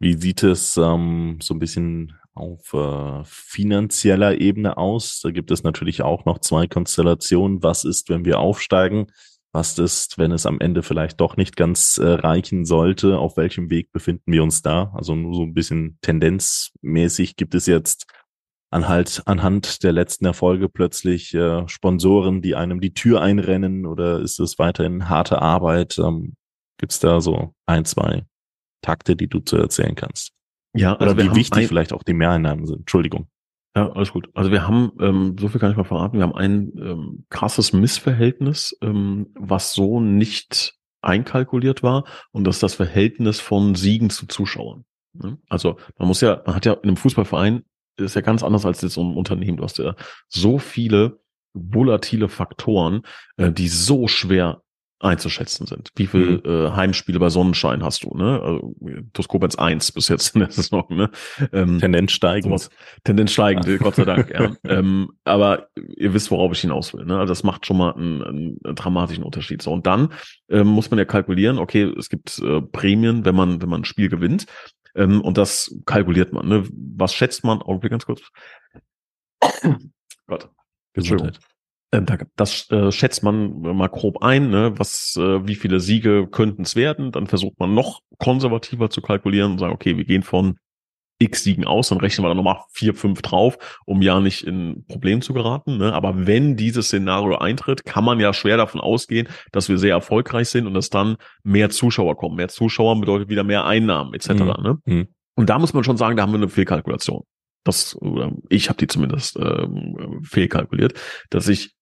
A: Wie sieht es ähm, so ein bisschen auf äh, finanzieller Ebene aus? Da gibt es natürlich auch noch zwei Konstellationen. Was ist, wenn wir aufsteigen? Was ist, wenn es am Ende vielleicht doch nicht ganz äh, reichen sollte? Auf welchem Weg befinden wir uns da? Also nur so ein bisschen tendenzmäßig gibt es jetzt anhalt, anhand der letzten Erfolge plötzlich äh, Sponsoren, die einem die Tür einrennen oder ist es weiterhin harte Arbeit? Ähm, gibt es da so ein, zwei Takte, die du zu erzählen kannst?
B: Ja,
A: also Oder wie wichtig vielleicht auch die Mehreinnahmen sind. Entschuldigung.
B: Ja, alles gut. Also wir haben, ähm, so viel kann ich mal verraten, wir haben ein ähm, krasses Missverhältnis, ähm, was so nicht einkalkuliert war und das ist das Verhältnis von Siegen zu Zuschauern. Ne? Also man muss ja, man hat ja in einem Fußballverein, ist ja ganz anders als jetzt so ein Unternehmen. Du hast ja so viele volatile Faktoren, äh, die so schwer einzuschätzen sind. Wie viel mhm. äh, Heimspiele bei Sonnenschein hast du? Ne? Also, Toskopens 1 bis jetzt in der Saison. Ne?
A: Ähm, Tendenz steigend. Sowas.
B: Tendenz steigend, ja. Gott sei Dank. ja. ähm, aber ihr wisst, worauf ich hinaus will. Ne? Also das macht schon mal einen, einen, dramatischen Unterschied. So und dann ähm, muss man ja kalkulieren. Okay, es gibt äh, Prämien, wenn man wenn man ein Spiel gewinnt. Ähm, und das kalkuliert man. Ne? Was schätzt man? Augenblick ganz kurz. Gott. Entschuldigung. Ähm, das äh, schätzt man mal grob ein, ne? was, äh, wie viele Siege könnten es werden. Dann versucht man noch konservativer zu kalkulieren und sagen, okay, wir gehen von X Siegen aus, dann rechnen wir dann nochmal vier, fünf drauf, um ja nicht in Problem zu geraten. Ne? Aber wenn dieses Szenario eintritt, kann man ja schwer davon ausgehen, dass wir sehr erfolgreich sind und dass dann mehr Zuschauer kommen. Mehr Zuschauer bedeutet wieder mehr Einnahmen etc. Mhm. Ne? Mhm. Und da muss man schon sagen, da haben wir eine Fehlkalkulation. Das, oder ich habe die zumindest ähm, fehlkalkuliert, dass ich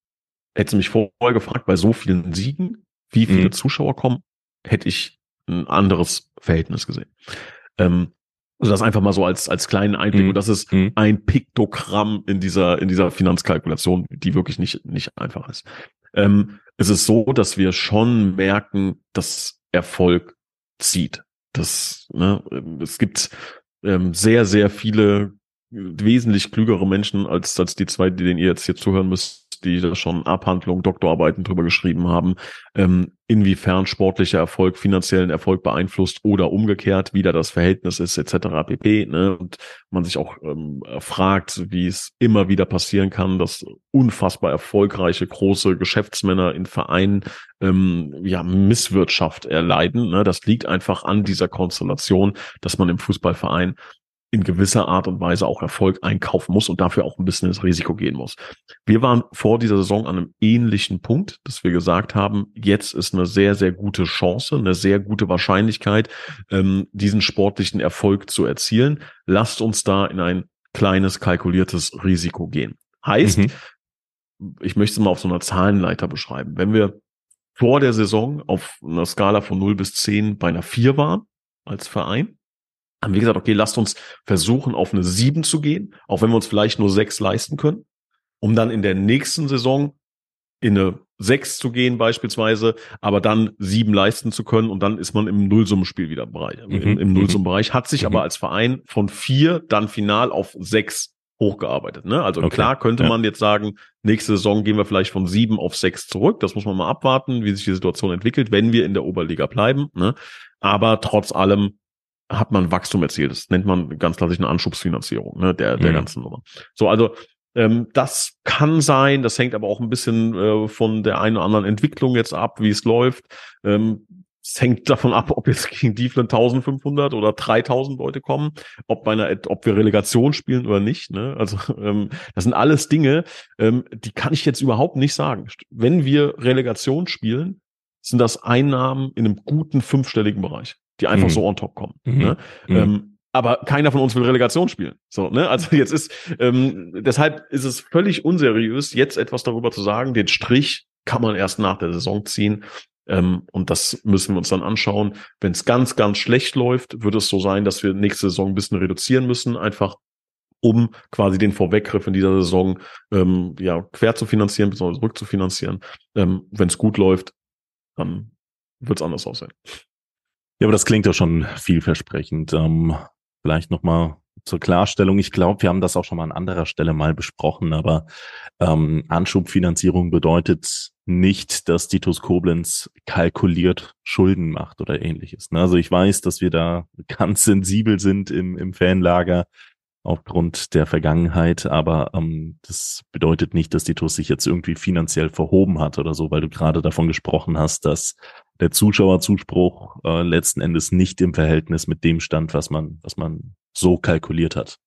B: Hätte mich vorher gefragt, bei so vielen Siegen, wie viele mhm. Zuschauer kommen, hätte ich ein anderes Verhältnis gesehen. Ähm, also das einfach mal so als, als kleinen Einblick. Mhm. Und das ist mhm. ein Piktogramm in dieser, in dieser Finanzkalkulation, die wirklich nicht, nicht einfach ist. Ähm, es ist so, dass wir schon merken, dass Erfolg zieht. Das, ne, es gibt ähm, sehr, sehr viele wesentlich klügere Menschen als, als die zwei, denen ihr jetzt hier zuhören müsst, die da schon Abhandlungen, Doktorarbeiten drüber geschrieben haben, ähm, inwiefern sportlicher Erfolg finanziellen Erfolg beeinflusst oder umgekehrt, wie da das Verhältnis ist, etc. pp. Ne? Und man sich auch ähm, fragt, wie es immer wieder passieren kann, dass unfassbar erfolgreiche große Geschäftsmänner in Vereinen ähm, ja Misswirtschaft erleiden. Ne? Das liegt einfach an dieser Konstellation, dass man im Fußballverein in gewisser Art und Weise auch Erfolg einkaufen muss und dafür auch ein bisschen ins Risiko gehen muss. Wir waren vor dieser Saison an einem ähnlichen Punkt, dass wir gesagt haben, jetzt ist eine sehr, sehr gute Chance, eine sehr gute Wahrscheinlichkeit, ähm, diesen sportlichen Erfolg zu erzielen. Lasst uns da in ein kleines kalkuliertes Risiko gehen. Heißt, mhm. ich möchte es mal auf so einer Zahlenleiter beschreiben. Wenn wir vor der Saison auf einer Skala von 0 bis 10 bei einer 4 waren als Verein, haben wir gesagt, okay, lasst uns versuchen, auf eine sieben zu gehen, auch wenn wir uns vielleicht nur sechs leisten können, um dann in der nächsten Saison in eine sechs zu gehen beispielsweise, aber dann sieben leisten zu können und dann ist man im Nullsummenspiel wieder Bereich, mhm. im, im Nullsummenbereich, hat sich mhm. aber als Verein von vier dann final auf sechs hochgearbeitet. Ne? Also okay. klar könnte ja. man jetzt sagen, nächste Saison gehen wir vielleicht von sieben auf sechs zurück. Das muss man mal abwarten, wie sich die Situation entwickelt, wenn wir in der Oberliga bleiben. Ne? Aber trotz allem hat man Wachstum erzielt. Das nennt man ganz klassisch eine Anschubsfinanzierung ne, der, der mhm. ganzen Nummer. So, also ähm, das kann sein, das hängt aber auch ein bisschen äh, von der einen oder anderen Entwicklung jetzt ab, wie es läuft. Ähm, es hängt davon ab, ob jetzt gegen Dieflen 1500 oder 3000 Leute kommen, ob bei einer, ob wir Relegation spielen oder nicht. Ne? Also ähm, das sind alles Dinge, ähm, die kann ich jetzt überhaupt nicht sagen. Wenn wir Relegation spielen, sind das Einnahmen in einem guten fünfstelligen Bereich die einfach mhm. so on top kommen. Mhm. Ne? Mhm. Ähm, aber keiner von uns will Relegation spielen. So, ne? Also jetzt ist, ähm, deshalb ist es völlig unseriös, jetzt etwas darüber zu sagen. Den Strich kann man erst nach der Saison ziehen. Ähm, und das müssen wir uns dann anschauen. Wenn es ganz, ganz schlecht läuft, wird es so sein, dass wir nächste Saison ein bisschen reduzieren müssen, einfach um quasi den Vorweggriff in dieser Saison ähm, ja quer zu finanzieren, bzw. rückzufinanzieren. Ähm, Wenn es gut läuft, dann wird es anders aussehen.
A: Ja, aber das klingt doch schon vielversprechend. Ähm, vielleicht nochmal zur Klarstellung. Ich glaube, wir haben das auch schon mal an anderer Stelle mal besprochen, aber ähm, Anschubfinanzierung bedeutet nicht, dass Titus Koblenz kalkuliert Schulden macht oder ähnliches. Ne? Also ich weiß, dass wir da ganz sensibel sind im, im Fanlager aufgrund der Vergangenheit, aber ähm, das bedeutet nicht, dass die TUS sich jetzt irgendwie finanziell verhoben hat oder so, weil du gerade davon gesprochen hast, dass der Zuschauerzuspruch äh, letzten Endes nicht im Verhältnis mit dem stand, was man, was man so kalkuliert hat.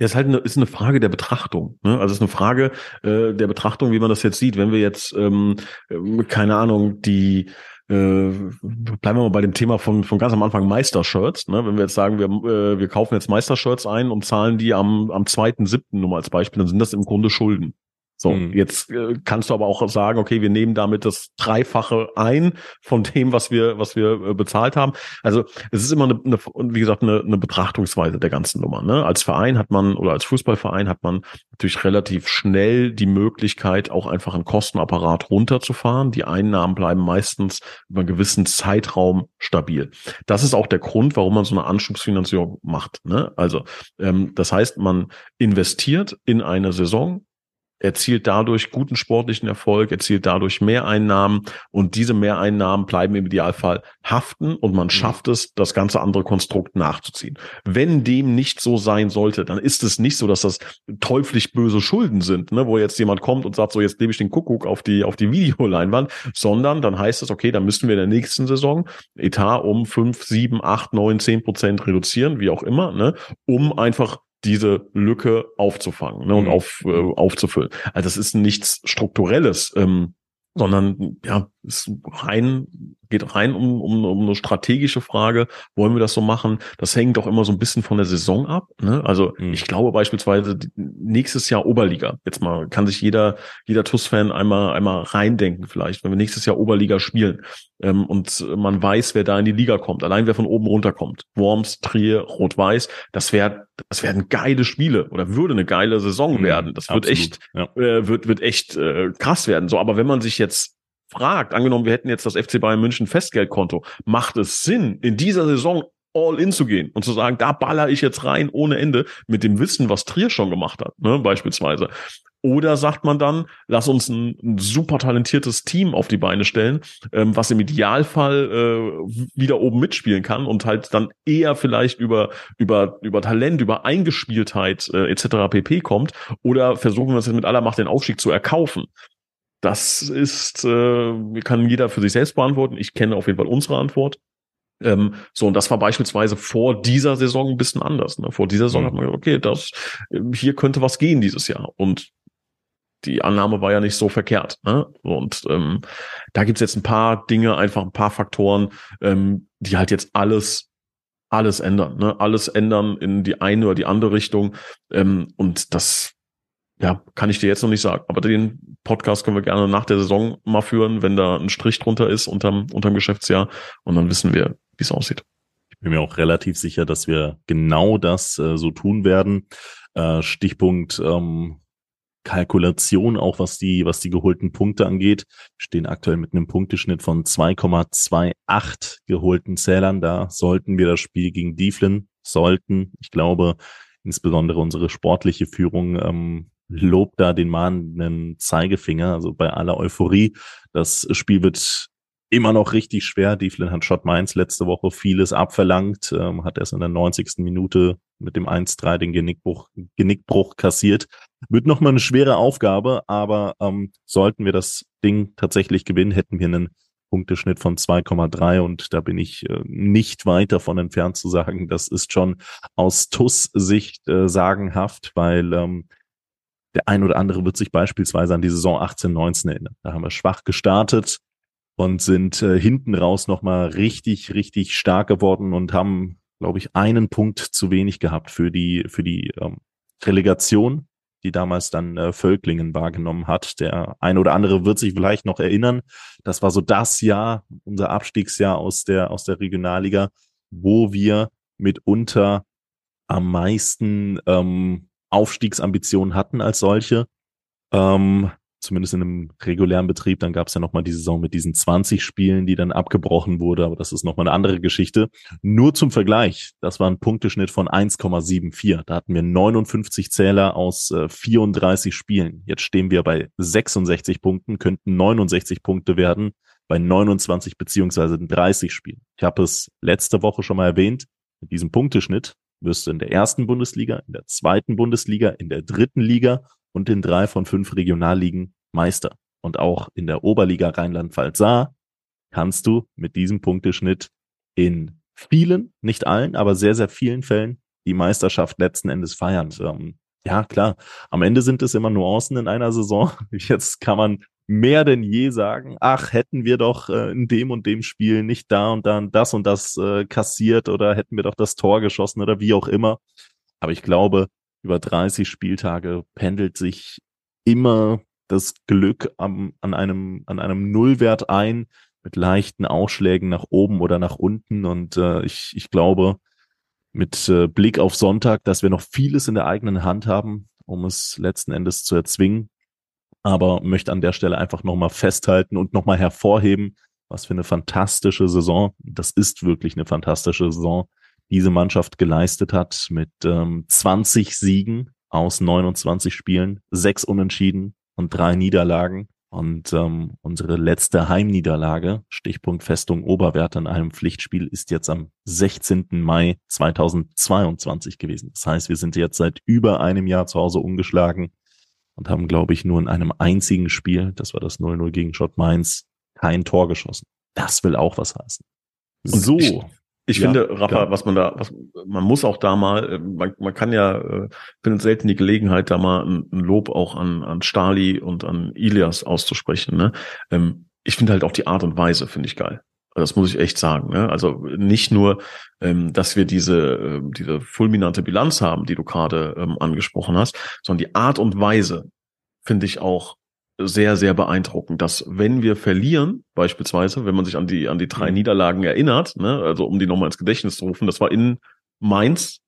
B: Ja, ist halt eine, ist eine Frage der Betrachtung. Ne? Also es ist eine Frage äh, der Betrachtung, wie man das jetzt sieht. Wenn wir jetzt, ähm, äh, keine Ahnung, die äh, bleiben wir mal bei dem Thema von, von ganz am Anfang Meistershirts. Ne? Wenn wir jetzt sagen, wir, äh, wir kaufen jetzt Meistershirts ein und zahlen die am, am zweiten, siebten nur mal als Beispiel, dann sind das im Grunde Schulden. So, mhm. jetzt äh, kannst du aber auch sagen, okay, wir nehmen damit das Dreifache ein von dem, was wir, was wir äh, bezahlt haben. Also es ist immer eine, eine wie gesagt, eine, eine Betrachtungsweise der ganzen Nummer. Ne? Als Verein hat man oder als Fußballverein hat man natürlich relativ schnell die Möglichkeit, auch einfach einen Kostenapparat runterzufahren. Die Einnahmen bleiben meistens über einen gewissen Zeitraum stabil. Das ist auch der Grund, warum man so eine Anschubsfinanzierung macht. Ne? Also ähm, das heißt, man investiert in eine Saison, erzielt dadurch guten sportlichen Erfolg, erzielt dadurch Mehreinnahmen und diese Mehreinnahmen bleiben im Idealfall haften und man mhm. schafft es, das ganze andere Konstrukt nachzuziehen. Wenn dem nicht so sein sollte, dann ist es nicht so, dass das teuflisch böse Schulden sind, ne, wo jetzt jemand kommt und sagt, so jetzt lebe ich den Kuckuck auf die, auf die Videoleinwand, sondern dann heißt es, okay, dann müssen wir in der nächsten Saison Etat um fünf, sieben, acht, neun, zehn Prozent reduzieren, wie auch immer, ne, um einfach diese Lücke aufzufangen ne, und mhm. auf, äh, aufzufüllen. Also das ist nichts Strukturelles, ähm, sondern ja, ist rein, geht rein um, um, um eine strategische Frage, wollen wir das so machen? Das hängt doch immer so ein bisschen von der Saison ab. Ne? Also mhm. ich glaube beispielsweise nächstes Jahr Oberliga. Jetzt mal kann sich jeder, jeder TUS-Fan einmal, einmal reindenken vielleicht, wenn wir nächstes Jahr Oberliga spielen ähm, und man weiß, wer da in die Liga kommt, allein wer von oben runterkommt. Worms, Trier, Rot-Weiß, das wäre das werden geile Spiele oder würde eine geile Saison mhm, werden. Das wird Absolut, echt, ja. äh, wird, wird echt äh, krass werden. So, aber wenn man sich jetzt fragt, angenommen, wir hätten jetzt das FC Bayern München Festgeldkonto, macht es Sinn, in dieser Saison all in zu gehen und zu sagen, da baller ich jetzt rein ohne Ende mit dem Wissen, was Trier schon gemacht hat, ne, beispielsweise. Oder sagt man dann, lass uns ein, ein super talentiertes Team auf die Beine stellen, ähm, was im Idealfall äh, wieder oben mitspielen kann und halt dann eher vielleicht über über über Talent, über Eingespieltheit äh, etc. pp kommt. Oder versuchen wir es mit aller Macht den Aufstieg zu erkaufen. Das ist, äh, kann jeder für sich selbst beantworten. Ich kenne auf jeden Fall unsere Antwort. Ähm, so, und das war beispielsweise vor dieser Saison ein bisschen anders. Ne? Vor dieser Saison mhm. hat man gesagt, okay, das, hier könnte was gehen dieses Jahr. Und die Annahme war ja nicht so verkehrt. Ne? Und ähm, da gibt's jetzt ein paar Dinge, einfach ein paar Faktoren, ähm, die halt jetzt alles, alles ändern. Ne? Alles ändern in die eine oder die andere Richtung. Ähm, und das ja, kann ich dir jetzt noch nicht sagen. Aber den Podcast können wir gerne nach der Saison mal führen, wenn da ein Strich drunter ist unterm, unterm Geschäftsjahr. Und dann wissen wir, wie es aussieht.
A: Ich bin mir auch relativ sicher, dass wir genau das äh, so tun werden. Äh, Stichpunkt ähm, Kalkulation, auch was die, was die geholten Punkte angeht. Wir stehen aktuell mit einem Punkteschnitt von 2,28 geholten Zählern. Da sollten wir das Spiel gegen Dieflin sollten. Ich glaube, insbesondere unsere sportliche Führung ähm, lobt da den mahnenden Zeigefinger, also bei aller Euphorie. Das Spiel wird immer noch richtig schwer. Die Flynn hat Schott Mainz letzte Woche vieles abverlangt, ähm, hat erst in der 90. Minute mit dem 1-3 den Genickbruch, Genickbruch kassiert. Wird nochmal eine schwere Aufgabe, aber ähm, sollten wir das Ding tatsächlich gewinnen, hätten wir einen Punkteschnitt von 2,3 und da bin ich äh, nicht weit davon entfernt zu sagen, das ist schon aus TUS-Sicht äh, sagenhaft, weil ähm, der ein oder andere wird sich beispielsweise an die Saison 18, 19 erinnern. Da haben wir schwach gestartet und sind äh, hinten raus nochmal richtig, richtig stark geworden und haben glaube ich, einen Punkt zu wenig gehabt für die, für die ähm, Relegation, die damals dann äh, Völklingen wahrgenommen hat. Der ein oder andere wird sich vielleicht noch erinnern. Das war so das Jahr, unser Abstiegsjahr aus der, aus der Regionalliga, wo wir mitunter am meisten ähm, Aufstiegsambitionen hatten als solche. Ähm, zumindest in einem regulären Betrieb. Dann gab es ja nochmal die Saison mit diesen 20 Spielen, die dann abgebrochen wurde, aber das ist nochmal eine andere Geschichte. Nur zum Vergleich, das war ein Punkteschnitt von 1,74. Da hatten wir 59 Zähler aus äh, 34 Spielen. Jetzt stehen wir bei 66 Punkten, könnten 69 Punkte werden bei 29 beziehungsweise 30 Spielen. Ich habe es letzte Woche schon mal erwähnt. Mit diesem Punkteschnitt wirst du in der ersten Bundesliga, in der zweiten Bundesliga, in der dritten Liga und in drei von fünf Regionalligen Meister. Und auch in der Oberliga Rheinland-Pfalz Saar kannst du mit diesem Punkteschnitt in vielen, nicht allen, aber sehr, sehr vielen Fällen die Meisterschaft letzten Endes feiern. Ähm, ja, klar. Am Ende sind es immer Nuancen in einer Saison. Jetzt kann man mehr denn je sagen, ach, hätten wir doch äh, in dem und dem Spiel nicht da und dann das und das äh, kassiert oder hätten wir doch das Tor geschossen oder wie auch immer. Aber ich glaube, über 30 Spieltage pendelt sich immer das Glück am, an einem, an einem Nullwert ein, mit leichten Ausschlägen nach oben oder nach unten. Und äh, ich, ich glaube, mit äh, Blick auf Sonntag, dass wir noch vieles in der eigenen Hand haben, um es letzten Endes zu erzwingen aber möchte an der Stelle einfach nochmal festhalten und nochmal hervorheben, was für eine fantastische Saison, das ist wirklich eine fantastische Saison, diese Mannschaft geleistet hat mit ähm, 20 Siegen aus 29 Spielen, sechs Unentschieden und drei Niederlagen. Und ähm, unsere letzte Heimniederlage, Stichpunkt Festung Oberwert in einem Pflichtspiel, ist jetzt am 16. Mai 2022 gewesen. Das heißt, wir sind jetzt seit über einem Jahr zu Hause ungeschlagen und haben, glaube ich, nur in einem einzigen Spiel, das war das 0-0 gegen Schott Mainz, kein Tor geschossen. Das will auch was heißen.
B: Und so. Ich, ich ja, finde, Rafa, ja. was man da, was, man muss auch da mal, äh, man, man kann ja, äh, findet selten die Gelegenheit, da mal ein, ein Lob auch an, an Stali und an Ilias auszusprechen. Ne? Ähm, ich finde halt auch die Art und Weise, finde ich geil. Das muss ich echt sagen. Ne? Also nicht nur, ähm, dass wir diese, äh, diese fulminante Bilanz haben, die du gerade ähm, angesprochen hast, sondern die Art und Weise finde ich auch sehr, sehr beeindruckend, dass wenn wir verlieren, beispielsweise, wenn man sich an die, an die drei mhm. Niederlagen erinnert, ne, also um die nochmal ins Gedächtnis zu rufen, das war in Mainz,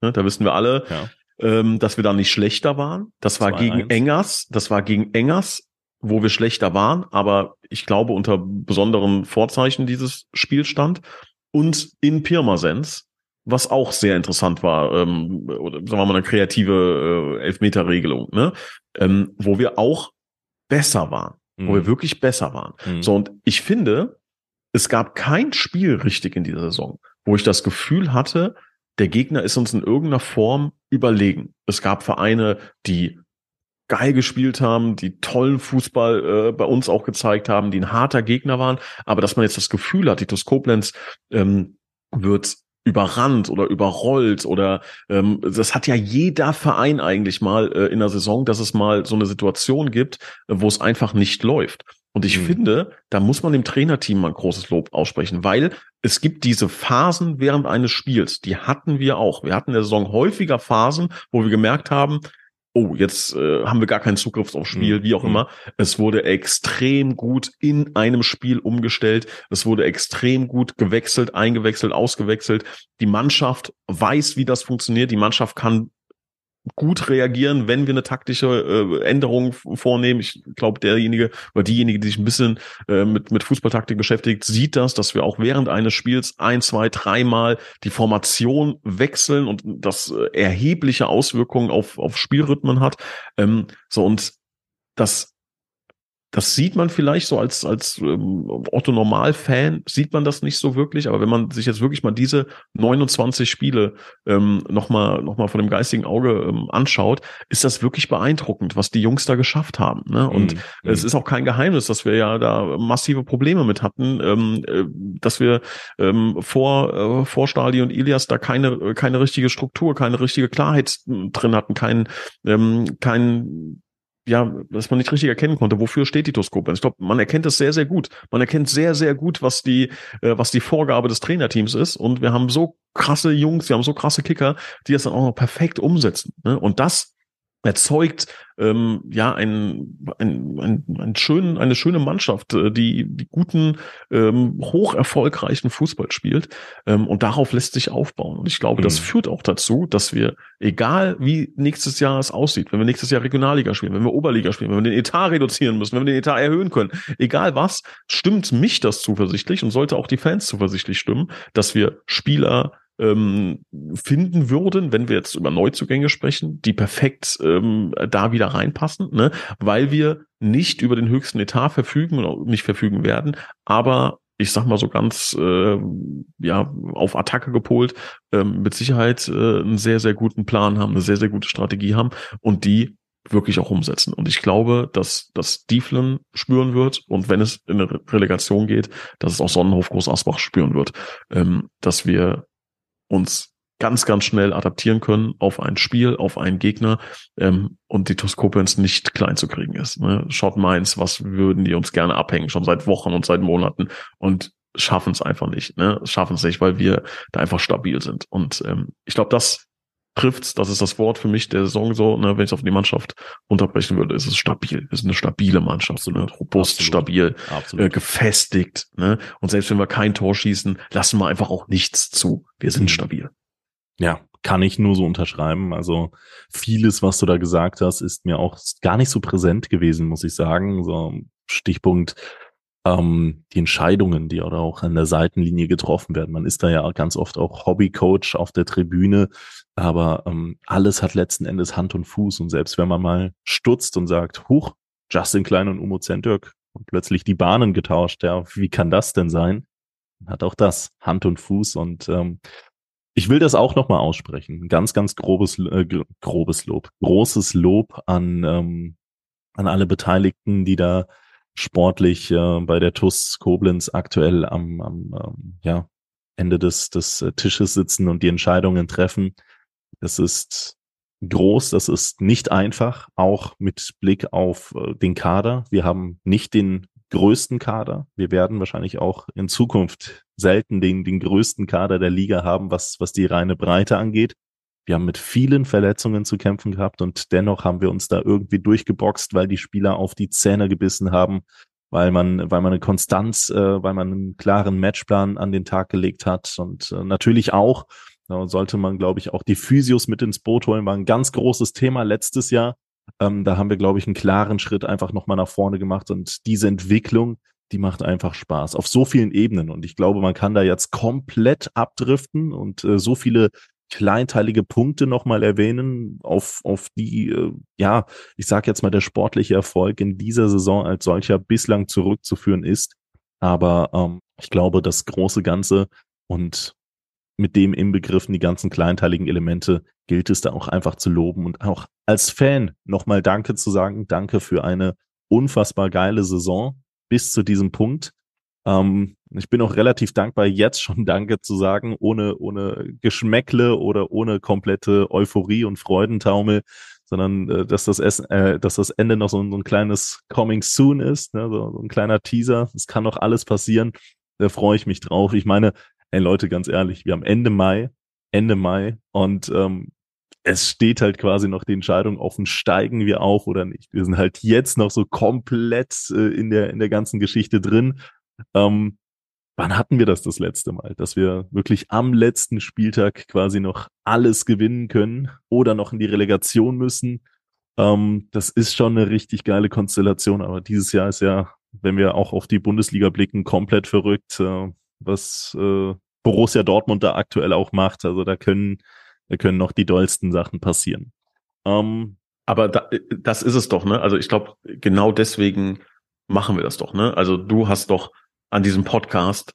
B: ne, da wissen wir alle, ja. ähm, dass wir da nicht schlechter waren. Das war gegen Engers, das war gegen Engers wo wir schlechter waren, aber ich glaube unter besonderen Vorzeichen dieses Spiel stand. Und in Pirmasens, was auch sehr interessant war, ähm, oder sagen wir mal eine kreative äh, Elfmeterregelung, ne? ähm, wo wir auch besser waren, mhm. wo wir mhm. wirklich besser waren. Mhm. So, und ich finde, es gab kein Spiel richtig in dieser Saison, wo ich das Gefühl hatte, der Gegner ist uns in irgendeiner Form überlegen. Es gab Vereine, die geil gespielt haben, die tollen Fußball äh, bei uns auch gezeigt haben, die ein harter Gegner waren, aber dass man jetzt das Gefühl hat, Titus Koblenz ähm, wird überrannt oder überrollt oder ähm, das hat ja jeder Verein eigentlich mal äh, in der Saison, dass es mal so eine Situation gibt, äh, wo es einfach nicht läuft. Und ich mhm. finde, da muss man dem Trainerteam mal ein großes Lob aussprechen, weil es gibt diese Phasen während eines Spiels, die hatten wir auch. Wir hatten in der Saison häufiger Phasen, wo wir gemerkt haben, oh, jetzt äh, haben wir gar keinen Zugriff aufs Spiel, mhm. wie auch mhm. immer. Es wurde extrem gut in einem Spiel umgestellt. Es wurde extrem gut gewechselt, eingewechselt, ausgewechselt. Die Mannschaft weiß, wie das funktioniert. Die Mannschaft kann gut reagieren, wenn wir eine taktische äh, Änderung vornehmen. Ich glaube, derjenige oder diejenige, die sich ein bisschen äh, mit, mit Fußballtaktik beschäftigt, sieht das, dass wir auch während eines Spiels ein, zwei, dreimal die Formation wechseln und das äh, erhebliche Auswirkungen auf, auf Spielrhythmen hat. Ähm, so und das das sieht man vielleicht so als, als ähm, Otto-Normal-Fan, sieht man das nicht so wirklich, aber wenn man sich jetzt wirklich mal diese 29 Spiele ähm, nochmal noch mal von dem geistigen Auge ähm, anschaut, ist das wirklich beeindruckend, was die Jungs da geschafft haben. Ne? Und mm, es ist auch kein Geheimnis, dass wir ja da massive Probleme mit hatten, ähm, äh, dass wir ähm, vor, äh, vor Stali und Ilias da keine, keine richtige Struktur, keine richtige Klarheit drin hatten, kein, ähm, kein ja, dass man nicht richtig erkennen konnte, wofür steht die Toskope. Ich glaube, man erkennt es sehr, sehr gut. Man erkennt sehr, sehr gut, was die, äh, was die Vorgabe des Trainerteams ist. Und wir haben so krasse Jungs, wir haben so krasse Kicker, die das dann auch noch perfekt umsetzen. Ne? Und das erzeugt ähm, ja ein, ein, ein, ein schön, eine schöne Mannschaft, äh, die, die guten, ähm, hoch erfolgreichen Fußball spielt. Ähm, und darauf lässt sich aufbauen. Und ich glaube, mhm. das führt auch dazu, dass wir, egal wie nächstes Jahr es aussieht, wenn wir nächstes Jahr Regionalliga spielen, wenn wir Oberliga spielen, wenn wir den Etat reduzieren müssen, wenn wir den Etat erhöhen können, egal was, stimmt mich das zuversichtlich und sollte auch die Fans zuversichtlich stimmen, dass wir Spieler ähm, finden würden, wenn wir jetzt über Neuzugänge sprechen, die perfekt ähm, da wieder reinpassen, ne? weil wir nicht über den höchsten Etat verfügen oder nicht verfügen werden, aber ich sag mal so ganz äh, ja auf Attacke gepolt, ähm, mit Sicherheit äh, einen sehr sehr guten Plan haben, eine sehr sehr gute Strategie haben und die wirklich auch umsetzen. Und ich glaube, dass das Dieflen spüren wird und wenn es in eine Relegation geht, dass es auch Sonnenhof Groß Asbach spüren wird, ähm, dass wir uns ganz, ganz schnell adaptieren können auf ein Spiel, auf einen Gegner ähm, und die Toskopens nicht klein zu kriegen ist. Ne? Schaut Mainz, was würden die uns gerne abhängen, schon seit Wochen und seit Monaten und schaffen es einfach nicht. Ne? Schaffen es nicht, weil wir da einfach stabil sind. Und ähm, ich glaube, das trifft's, das ist das Wort für mich der Saison so, ne, wenn ich auf die Mannschaft unterbrechen würde, ist es stabil. Sind eine stabile Mannschaft, so ne, robust, Absolut. stabil, Absolut. Äh, gefestigt, ne? Und selbst wenn wir kein Tor schießen, lassen wir einfach auch nichts zu. Wir sind mhm. stabil.
A: Ja, kann ich nur so unterschreiben. Also vieles, was du da gesagt hast, ist mir auch gar nicht so präsent gewesen, muss ich sagen. So Stichpunkt ähm, die Entscheidungen, die oder auch an der Seitenlinie getroffen werden. Man ist da ja ganz oft auch Hobbycoach auf der Tribüne, aber ähm, alles hat letzten Endes Hand und Fuß. Und selbst wenn man mal stutzt und sagt, huch, Justin Klein und Umo Zentürk und plötzlich die Bahnen getauscht, ja, wie kann das denn sein? Hat auch das Hand und Fuß und ähm, ich will das auch nochmal aussprechen. Ganz, ganz grobes, äh, grobes Lob, großes Lob an, ähm, an alle Beteiligten, die da sportlich äh, bei der TUS Koblenz aktuell am, am ähm, ja, Ende des, des äh, Tisches sitzen und die Entscheidungen treffen. Das ist groß, das ist nicht einfach, auch mit Blick auf äh, den Kader. Wir haben nicht den größten Kader. Wir werden wahrscheinlich auch in Zukunft selten den, den größten Kader der Liga haben, was, was die reine Breite angeht. Wir haben mit vielen Verletzungen zu kämpfen gehabt und dennoch haben wir uns da irgendwie durchgeboxt, weil die Spieler auf die Zähne gebissen haben, weil man, weil man eine Konstanz, äh, weil man einen klaren Matchplan an den Tag gelegt hat und äh, natürlich auch, da sollte man, glaube ich, auch die Physios mit ins Boot holen, war ein ganz großes Thema letztes Jahr. Ähm, da haben wir, glaube ich, einen klaren Schritt einfach nochmal nach vorne gemacht und diese Entwicklung, die macht einfach Spaß auf so vielen Ebenen. Und ich glaube, man kann da jetzt komplett abdriften und äh, so viele kleinteilige Punkte nochmal erwähnen, auf, auf die, äh, ja, ich sage jetzt mal, der sportliche Erfolg in dieser Saison als solcher bislang zurückzuführen ist. Aber ähm, ich glaube, das große Ganze und mit dem inbegriffen die ganzen kleinteiligen Elemente gilt es da auch einfach zu loben und auch als Fan nochmal Danke zu sagen. Danke für eine unfassbar geile Saison bis zu diesem Punkt. Ähm, ich bin auch relativ dankbar, jetzt schon Danke zu sagen, ohne, ohne Geschmäckle oder ohne komplette Euphorie und Freudentaumel, sondern äh, dass, das Essen, äh, dass das Ende noch so ein, so ein kleines Coming Soon ist, ne? so, so ein kleiner Teaser. Es kann noch alles passieren. Da freue ich mich drauf. Ich meine, ey Leute, ganz ehrlich, wir haben Ende Mai, Ende Mai und ähm, es steht halt quasi noch die Entscheidung offen, steigen wir auf oder nicht. Wir sind halt jetzt noch so komplett äh, in der in der ganzen Geschichte drin ähm, wann hatten wir das das letzte Mal, dass wir wirklich am letzten Spieltag quasi noch alles gewinnen können oder noch in die Relegation müssen? Ähm, das ist schon eine richtig geile Konstellation, aber dieses Jahr ist ja, wenn wir auch auf die Bundesliga blicken, komplett verrückt, äh, was äh, Borussia Dortmund da aktuell auch macht. Also da können, da können noch die dollsten Sachen passieren.
B: Ähm, aber da, das ist es doch, ne? Also ich glaube, genau deswegen machen wir das doch, ne? Also du hast doch an diesem Podcast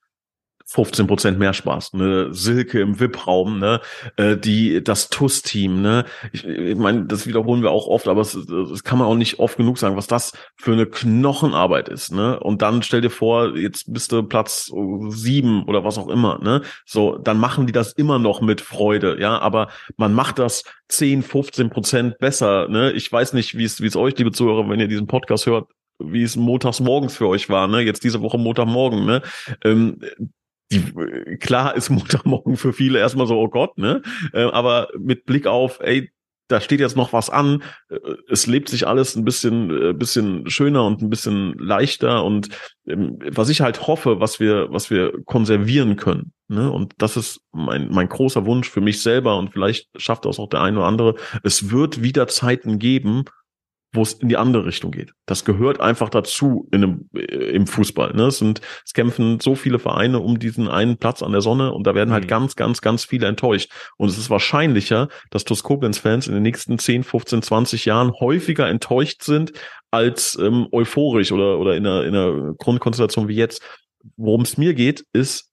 B: 15 Prozent mehr Spaß. Ne? Silke im VIP-Raum, ne? Äh, die das TUS-Team, ne? Ich, ich meine, das wiederholen wir auch oft, aber es, das kann man auch nicht oft genug sagen, was das für eine Knochenarbeit ist, ne? Und dann stell dir vor, jetzt bist du Platz sieben oder was auch immer, ne? So, dann machen die das immer noch mit Freude, ja, aber man macht das 10, 15 Prozent besser, ne? Ich weiß nicht, wie es wie es euch, liebe Zuhörer, wenn ihr diesen Podcast hört, wie es montags morgens für euch war, ne? Jetzt diese Woche Montagmorgen, ne? Ähm, die, klar ist Montagmorgen für viele erstmal so, oh Gott, ne? Äh, aber mit Blick auf, ey, da steht jetzt noch was an. Äh, es lebt sich alles ein bisschen, äh, bisschen schöner und ein bisschen leichter. Und ähm, was ich halt hoffe, was wir, was wir konservieren können. Ne? Und das ist mein, mein großer Wunsch für mich selber. Und vielleicht schafft das auch der eine oder andere. Es wird wieder Zeiten geben, wo es in die andere Richtung geht. Das gehört einfach dazu in einem, äh, im Fußball. Ne? Es, sind, es kämpfen so viele Vereine um diesen einen Platz an der Sonne und da werden halt mhm. ganz, ganz, ganz viele enttäuscht. Und es ist wahrscheinlicher, dass TuS Koblenz-Fans in den nächsten 10, 15, 20 Jahren häufiger enttäuscht sind als ähm, euphorisch oder, oder in einer, in einer Grundkonstellation wie jetzt. Worum es mir geht, ist,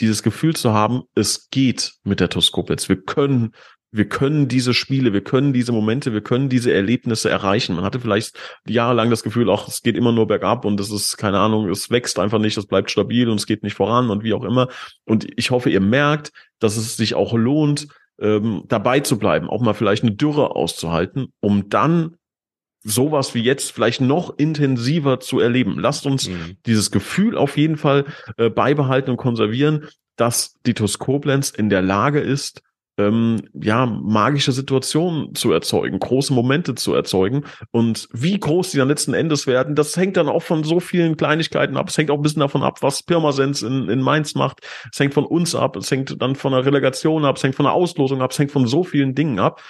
B: dieses Gefühl zu haben, es geht mit der TuS Koblenz. Wir können wir können diese Spiele, wir können diese Momente, wir können diese Erlebnisse erreichen. Man hatte vielleicht jahrelang das Gefühl, auch es geht immer nur bergab und es ist, keine Ahnung, es wächst einfach nicht, es bleibt stabil und es geht nicht voran und wie auch immer. Und ich hoffe, ihr merkt, dass es sich auch lohnt, ähm, dabei zu bleiben, auch mal vielleicht eine Dürre auszuhalten, um dann sowas wie jetzt vielleicht noch intensiver zu erleben. Lasst uns mhm. dieses Gefühl auf jeden Fall äh, beibehalten und konservieren, dass die Koblenz in der Lage ist, ähm, ja, magische Situationen zu erzeugen, große Momente zu erzeugen. Und wie groß die dann letzten Endes werden, das hängt dann auch von so vielen Kleinigkeiten ab. Es hängt auch ein bisschen davon ab, was Pirmasens in, in Mainz macht. Es hängt von uns ab, es hängt dann von der Relegation ab, es hängt von der Auslosung ab, es hängt von so vielen Dingen ab.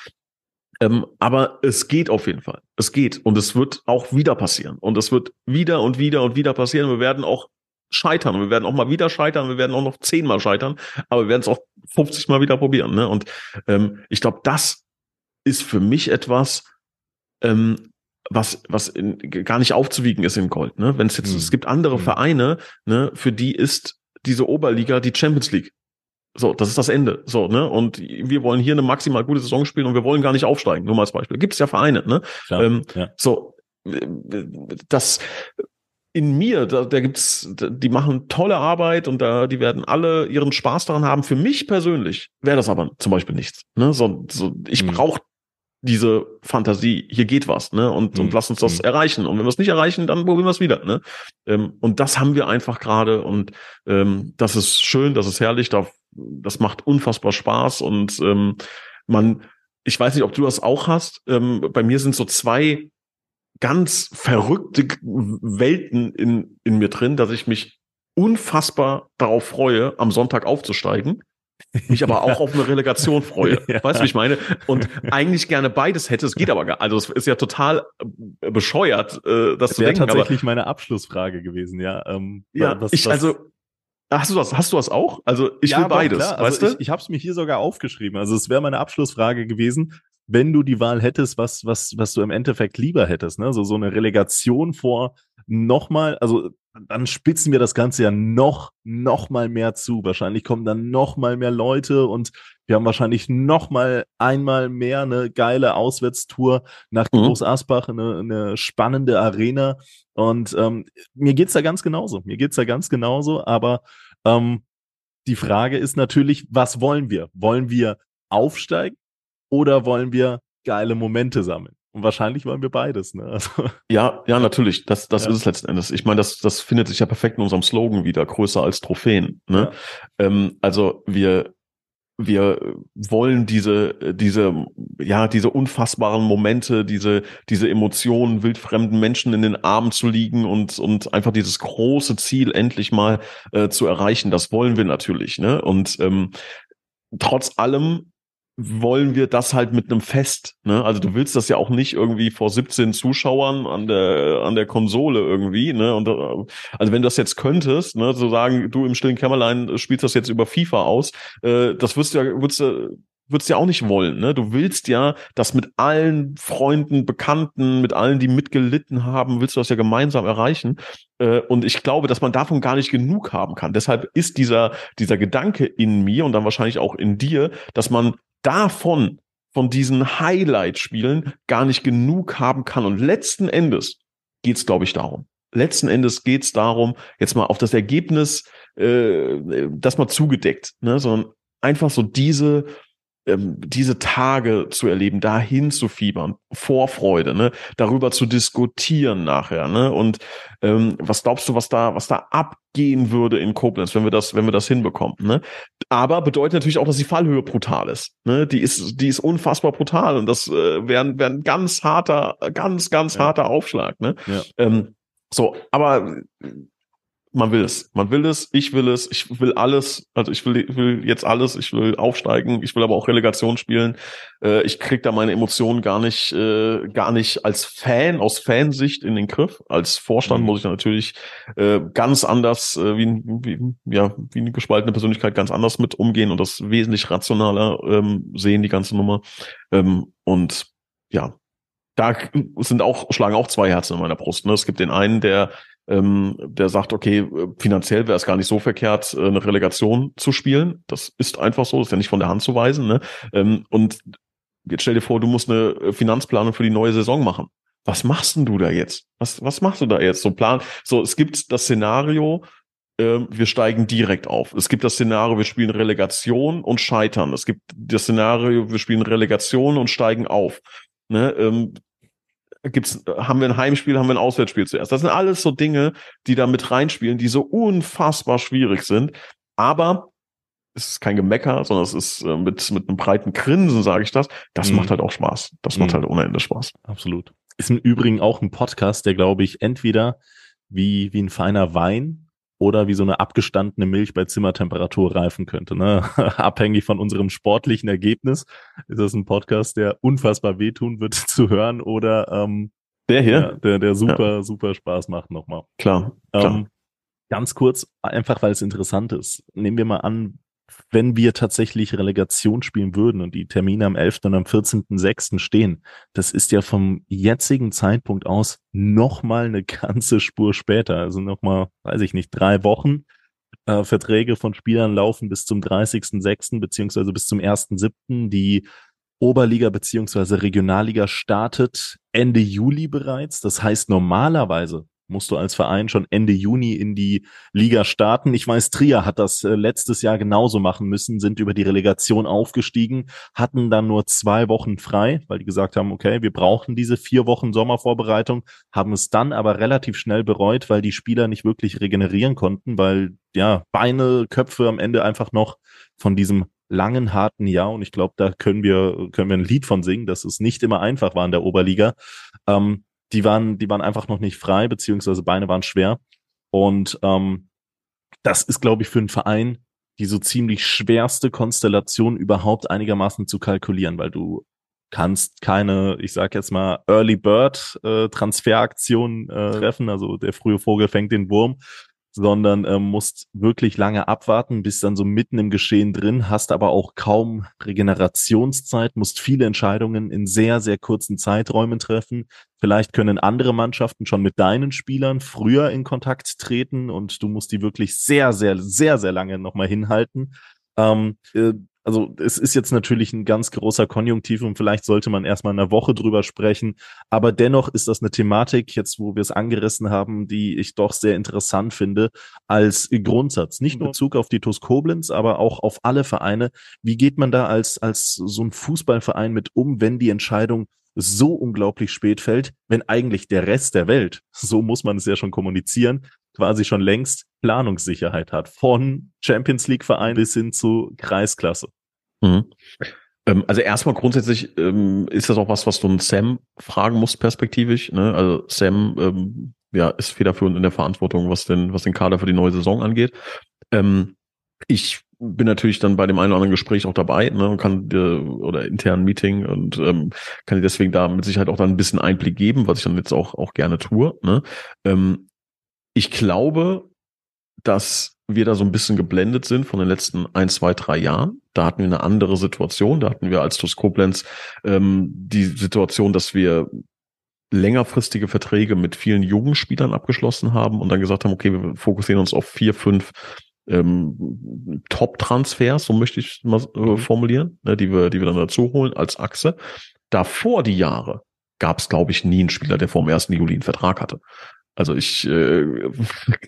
B: Ähm, aber es geht auf jeden Fall. Es geht. Und es wird auch wieder passieren. Und es wird wieder und wieder und wieder passieren. Wir werden auch scheitern. Wir werden auch mal wieder scheitern, wir werden auch noch zehnmal scheitern, aber wir werden es auch 50 Mal wieder probieren. Ne? Und ähm, ich glaube, das ist für mich etwas, ähm, was, was in, gar nicht aufzuwiegen ist in Gold. Ne? Wenn es jetzt, mhm. es gibt andere mhm. Vereine, ne, für die ist diese Oberliga die Champions League. So, das ist das Ende. So, ne? Und wir wollen hier eine maximal gute Saison spielen und wir wollen gar nicht aufsteigen. Nur mal als Beispiel. Gibt es ja Vereine, ne? Klar, ähm, ja. So, äh, das in mir, da, da gibt's, die machen tolle Arbeit und da, die werden alle ihren Spaß daran haben. Für mich persönlich wäre das aber zum Beispiel nichts. Ne? So, so, ich mhm. brauche diese Fantasie, hier geht was, ne? Und, mhm. und lass uns das mhm. erreichen. Und wenn wir es nicht erreichen, dann probieren wir es wieder. Ne? Ähm, und das haben wir einfach gerade und ähm, das ist schön, das ist herrlich, da, das macht unfassbar Spaß und ähm, man, ich weiß nicht, ob du das auch hast. Ähm, bei mir sind so zwei ganz verrückte Welten in, in mir drin, dass ich mich unfassbar darauf freue, am Sonntag aufzusteigen. Mich aber auch auf eine Relegation freue. ja. Weißt du, wie ich meine? Und eigentlich gerne beides hätte. Es geht aber gar. Also es ist ja total äh, bescheuert, äh, das, das zu denken.
A: Das tatsächlich aber, meine Abschlussfrage gewesen, ja.
B: Ähm, ja, was, ich, was, also Hast du das? Hast du das auch? Also ich ja, will beides. Klar.
A: Weißt also du? Ich, ich habe es mir hier sogar aufgeschrieben. Also es wäre meine Abschlussfrage gewesen wenn du die Wahl hättest, was, was, was du im Endeffekt lieber hättest, ne? So, so eine Relegation vor nochmal, also dann spitzen wir das Ganze ja noch, noch mal mehr zu. Wahrscheinlich kommen dann noch mal mehr Leute und wir haben wahrscheinlich noch mal einmal mehr eine geile Auswärtstour nach mhm. Groß Asbach, eine, eine spannende Arena. Und ähm, mir geht's da ganz genauso. Mir geht's da ganz genauso. Aber ähm, die Frage ist natürlich, was wollen wir? Wollen wir aufsteigen? Oder wollen wir geile Momente sammeln? Und wahrscheinlich wollen wir beides. Ne? Also,
B: ja, ja, natürlich. Das, das ja. ist es letzten Endes. Ich meine, das, das findet sich ja perfekt in unserem Slogan wieder, größer als Trophäen. Ne? Ja. Ähm, also wir, wir wollen diese, diese, ja, diese unfassbaren Momente, diese, diese Emotionen, wildfremden Menschen in den Armen zu liegen und, und einfach dieses große Ziel endlich mal äh, zu erreichen. Das wollen wir natürlich. Ne? Und ähm, trotz allem wollen wir das halt mit einem Fest. Ne? Also du willst das ja auch nicht irgendwie vor 17 Zuschauern an der an der Konsole irgendwie. Ne? Und äh, also wenn du das jetzt könntest, ne, so sagen, du im stillen Kämmerlein spielst das jetzt über FIFA aus, äh, das würdest du ja, würdest du würdest ja auch nicht wollen. Ne? Du willst ja das mit allen Freunden, Bekannten, mit allen, die mitgelitten haben, willst du das ja gemeinsam erreichen. Äh, und ich glaube, dass man davon gar nicht genug haben kann. Deshalb ist dieser, dieser Gedanke in mir und dann wahrscheinlich auch in dir, dass man davon, von diesen Highlight-Spielen gar nicht genug haben kann. Und letzten Endes geht es, glaube ich, darum. Letzten Endes geht es darum, jetzt mal auf das Ergebnis, äh, das mal zugedeckt, ne? sondern einfach so diese ähm, diese Tage zu erleben, dahin zu fiebern, Vorfreude, ne, darüber zu diskutieren nachher, ne, und ähm, was glaubst du, was da, was da abgehen würde in Koblenz, wenn wir das, wenn wir das hinbekommen, ne? Aber bedeutet natürlich auch, dass die Fallhöhe brutal ist, ne, die ist, die ist unfassbar brutal und das äh, wäre wär ein ganz harter, ganz, ganz ja. harter Aufschlag, ne? Ja. Ähm, so, aber man will es. Man will es, ich will es, ich will alles, also ich will, will jetzt alles, ich will aufsteigen, ich will aber auch Relegation spielen. Äh, ich krieg da meine Emotionen gar nicht, äh, gar nicht als Fan, aus Fansicht in den Griff. Als Vorstand mhm. muss ich da natürlich äh, ganz anders, äh, wie, wie, ja, wie eine gespaltene Persönlichkeit ganz anders mit umgehen und das wesentlich rationaler ähm, sehen, die ganze Nummer. Ähm, und ja, da sind auch, schlagen auch zwei Herzen in meiner Brust. Ne? Es gibt den einen, der ähm, der sagt, okay, finanziell wäre es gar nicht so verkehrt, äh, eine Relegation zu spielen. Das ist einfach so, das ist ja nicht von der Hand zu weisen. Ne? Ähm, und jetzt stell dir vor, du musst eine Finanzplanung für die neue Saison machen. Was machst denn du da jetzt? Was, was machst du da jetzt? So Plan. So, es gibt das Szenario, äh, wir steigen direkt auf. Es gibt das Szenario, wir spielen Relegation und scheitern. Es gibt das Szenario, wir spielen Relegation und steigen auf. Ne? Gibt's, haben wir ein Heimspiel, haben wir ein Auswärtsspiel zuerst. Das sind alles so Dinge, die da mit reinspielen, die so unfassbar schwierig sind. Aber es ist kein Gemecker, sondern es ist äh, mit, mit einem breiten Grinsen, sage ich das. Das mhm. macht halt auch Spaß. Das mhm. macht halt ohne Ende Spaß.
A: Absolut. Ist im Übrigen auch ein Podcast, der, glaube ich, entweder wie, wie ein feiner Wein oder wie so eine abgestandene Milch bei Zimmertemperatur reifen könnte. Ne? Abhängig von unserem sportlichen Ergebnis ist das ein Podcast, der unfassbar wehtun wird zu hören oder ähm,
B: der hier,
A: ja, der, der super, ja. super Spaß macht nochmal.
B: Klar, klar.
A: Ähm, ganz kurz, einfach weil es interessant ist. Nehmen wir mal an, wenn wir tatsächlich Relegation spielen würden und die Termine am 11. und am 14.06. stehen, das ist ja vom jetzigen Zeitpunkt aus nochmal eine ganze Spur später. Also nochmal, weiß ich nicht, drei Wochen. Äh, Verträge von Spielern laufen bis zum 30.06. beziehungsweise bis zum 1.07. Die Oberliga beziehungsweise Regionalliga startet Ende Juli bereits. Das heißt, normalerweise musst du als Verein schon Ende Juni in die Liga starten. Ich weiß, Trier hat das äh, letztes Jahr genauso machen müssen, sind über die Relegation aufgestiegen, hatten dann nur zwei Wochen frei, weil die gesagt haben, okay, wir brauchen diese vier Wochen Sommervorbereitung, haben es dann aber relativ schnell bereut, weil die Spieler nicht wirklich regenerieren konnten, weil ja, Beine, Köpfe am Ende einfach noch von diesem langen, harten Jahr. Und ich glaube, da können wir, können wir ein Lied von singen, dass es nicht immer einfach war in der Oberliga. Ähm, die waren, die waren einfach noch nicht frei, beziehungsweise Beine waren schwer. Und ähm, das ist, glaube ich, für einen Verein die so ziemlich schwerste Konstellation überhaupt einigermaßen zu kalkulieren, weil du kannst keine, ich sag jetzt mal, Early Bird äh, Transferaktion äh, treffen. Also der frühe Vogel fängt den Wurm, sondern ähm, musst wirklich lange abwarten, bist dann so mitten im Geschehen drin, hast aber auch kaum Regenerationszeit, musst viele Entscheidungen in sehr, sehr kurzen Zeiträumen treffen. Vielleicht können andere Mannschaften schon mit deinen Spielern früher in Kontakt treten und du musst die wirklich sehr, sehr, sehr, sehr lange nochmal hinhalten. Ähm, äh, also es ist jetzt natürlich ein ganz großer Konjunktiv und vielleicht sollte man erstmal in einer Woche drüber sprechen. Aber dennoch ist das eine Thematik, jetzt wo wir es angerissen haben, die ich doch sehr interessant finde als Grundsatz. Nicht nur in Bezug auf die TuS Koblenz, aber auch auf alle Vereine. Wie geht man da als, als so ein Fußballverein mit um, wenn die Entscheidung so unglaublich spät fällt, wenn eigentlich der Rest der Welt, so muss man es ja schon kommunizieren, quasi schon längst Planungssicherheit hat. Von Champions League Verein bis hin zu Kreisklasse.
B: Mhm. Ähm, also erstmal grundsätzlich ähm, ist das auch was, was du einen Sam fragen musst, perspektivisch. Ne? Also Sam ähm, ja, ist federführend in der Verantwortung, was den, was den Kader für die neue Saison angeht. Ähm, ich bin natürlich dann bei dem einen oder anderen Gespräch auch dabei ne, und kann äh, oder internen Meeting und ähm, kann dir deswegen da mit Sicherheit auch dann ein bisschen Einblick geben, was ich dann jetzt auch auch gerne tue. Ne? Ähm, ich glaube, dass wir da so ein bisschen geblendet sind von den letzten ein, zwei, drei Jahren. Da hatten wir eine andere Situation. Da hatten wir als TuS Koblenz ähm, die Situation, dass wir längerfristige Verträge mit vielen jungen Spielern abgeschlossen haben und dann gesagt haben, okay, wir fokussieren uns auf vier, fünf ähm, Top-Transfers, so möchte ich mal äh, mhm. formulieren, ne, die wir, die wir dann dazu holen als Achse. Davor die Jahre gab es, glaube ich, nie einen Spieler, der vor dem 1. Juli einen Vertrag hatte. Also ich äh,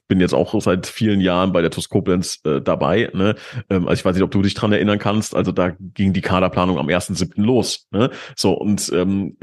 B: bin jetzt auch seit vielen Jahren bei der TuS Koblenz äh, dabei. Ne? Ähm, also ich weiß nicht, ob du dich dran erinnern kannst. Also da ging die Kaderplanung am 1.7. los. Ne? So und ähm,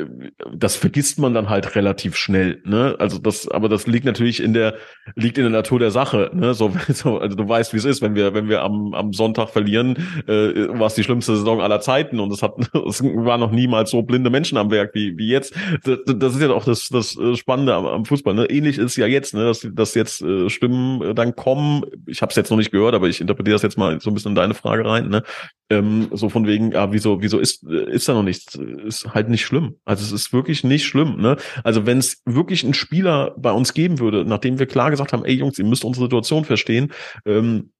B: das vergisst man dann halt relativ schnell. Ne? Also das, aber das liegt natürlich in der liegt in der Natur der Sache. Ne? So, so also du weißt, wie es ist, wenn wir wenn wir am, am Sonntag verlieren, äh, war es die schlimmste Saison aller Zeiten und es hat es war noch niemals so blinde Menschen am Werk wie wie jetzt. Das, das ist ja auch das das Spannende am, am Fußball. Ne? Ähnlich ähnlich ist ja jetzt, ne, dass, dass jetzt äh, Stimmen äh, dann kommen. Ich habe es jetzt noch nicht gehört, aber ich interpretiere das jetzt mal so ein bisschen in deine Frage rein. Ne? Ähm, so von wegen, ja, wieso, wieso ist äh, ist da noch nichts? Ist halt nicht schlimm. Also es ist wirklich nicht schlimm. Ne? Also wenn es wirklich einen Spieler bei uns geben würde, nachdem wir klar gesagt haben, ey Jungs, ihr müsst unsere Situation verstehen, ähm,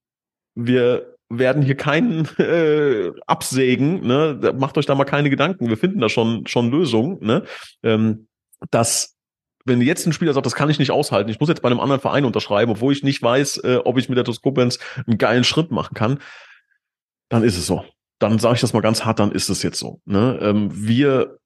B: wir werden hier keinen äh, absägen, ne? Macht euch da mal keine Gedanken. Wir finden da schon schon Lösungen, ne? Ähm, dass wenn jetzt ein Spieler sagt, das kann ich nicht aushalten, ich muss jetzt bei einem anderen Verein unterschreiben, obwohl ich nicht weiß, äh, ob ich mit der Toskopens einen geilen Schritt machen kann, dann ist es so. Dann sage ich das mal ganz hart, dann ist es jetzt so. Ne? Ähm, wir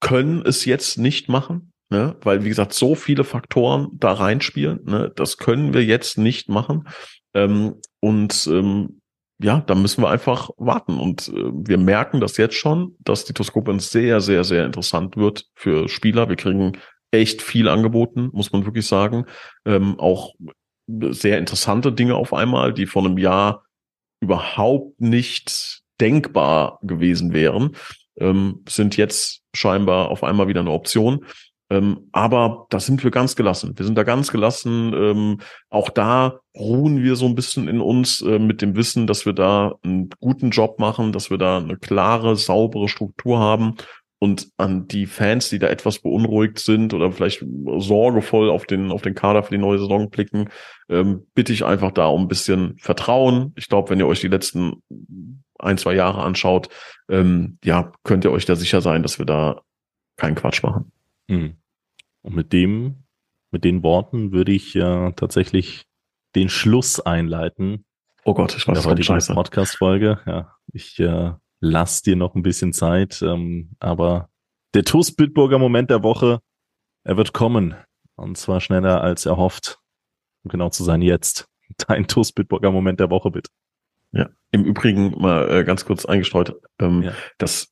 B: können es jetzt nicht machen, ne? weil, wie gesagt, so viele Faktoren da reinspielen. Ne? Das können wir jetzt nicht machen. Ähm, und ähm, ja, da müssen wir einfach warten. Und äh, wir merken das jetzt schon, dass die Toskopens sehr, sehr, sehr interessant wird für Spieler. Wir kriegen echt viel angeboten, muss man wirklich sagen. Ähm, auch sehr interessante Dinge auf einmal, die vor einem Jahr überhaupt nicht denkbar gewesen wären, ähm, sind jetzt scheinbar auf einmal wieder eine Option. Ähm, aber da sind wir ganz gelassen. Wir sind da ganz gelassen. Ähm, auch da ruhen wir so ein bisschen in uns äh, mit dem Wissen, dass wir da einen guten Job machen, dass wir da eine klare, saubere Struktur haben und an die Fans, die da etwas beunruhigt sind oder vielleicht sorgevoll auf den, auf den Kader für die neue Saison blicken, ähm, bitte ich einfach da um ein bisschen Vertrauen. Ich glaube, wenn ihr euch die letzten ein, zwei Jahre anschaut, ähm, ja, könnt ihr euch da sicher sein, dass wir da keinen Quatsch machen.
A: Hm. Und mit dem, mit den Worten würde ich äh, tatsächlich den Schluss einleiten.
B: Oh Gott, ich weiß,
A: das war die Podcast-Folge. Ja, ich äh, lass dir noch ein bisschen Zeit. Ähm, aber der TuS Bitburger Moment der Woche, er wird kommen. Und zwar schneller als erhofft. Um genau zu sein, jetzt. Dein TuS Bitburger Moment der Woche, bitte.
B: Ja, im Übrigen mal äh, ganz kurz eingestreut, ähm, ja. das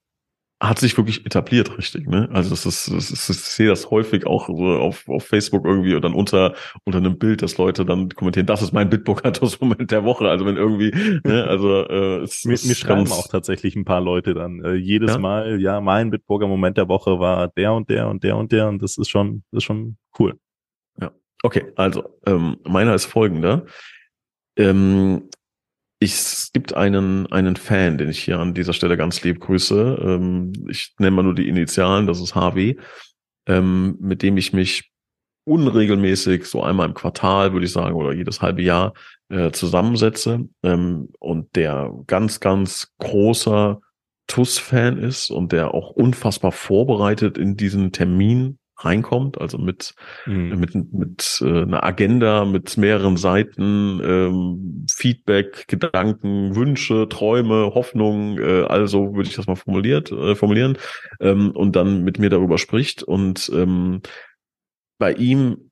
B: hat sich wirklich etabliert, richtig, ne? Also das ist, das ist ich sehe das häufig auch so auf, auf Facebook irgendwie und dann unter unter einem Bild, dass Leute dann kommentieren, das ist mein Bitburger-Moment der Woche. Also wenn irgendwie, ne, also äh,
A: es, mir, mir schreiben auch tatsächlich ein paar Leute dann äh, jedes ja? Mal, ja, mein Bitburger Moment der Woche war der und der und der und der und das ist schon, das ist schon cool.
B: Ja, okay, also ähm, meiner ist folgender. Ähm, ich, es gibt einen, einen Fan, den ich hier an dieser Stelle ganz lieb grüße. Ähm, ich nenne mal nur die Initialen, das ist HW, ähm, mit dem ich mich unregelmäßig, so einmal im Quartal, würde ich sagen, oder jedes halbe Jahr äh, zusammensetze ähm, und der ganz, ganz großer TUS-Fan ist und der auch unfassbar vorbereitet in diesen Termin reinkommt, also mit, mhm. mit, mit äh, einer Agenda, mit mehreren Seiten, ähm, Feedback, Gedanken, Wünsche, Träume, Hoffnungen, äh, also würde ich das mal formuliert, äh, formulieren, ähm, und dann mit mir darüber spricht. Und ähm, bei ihm,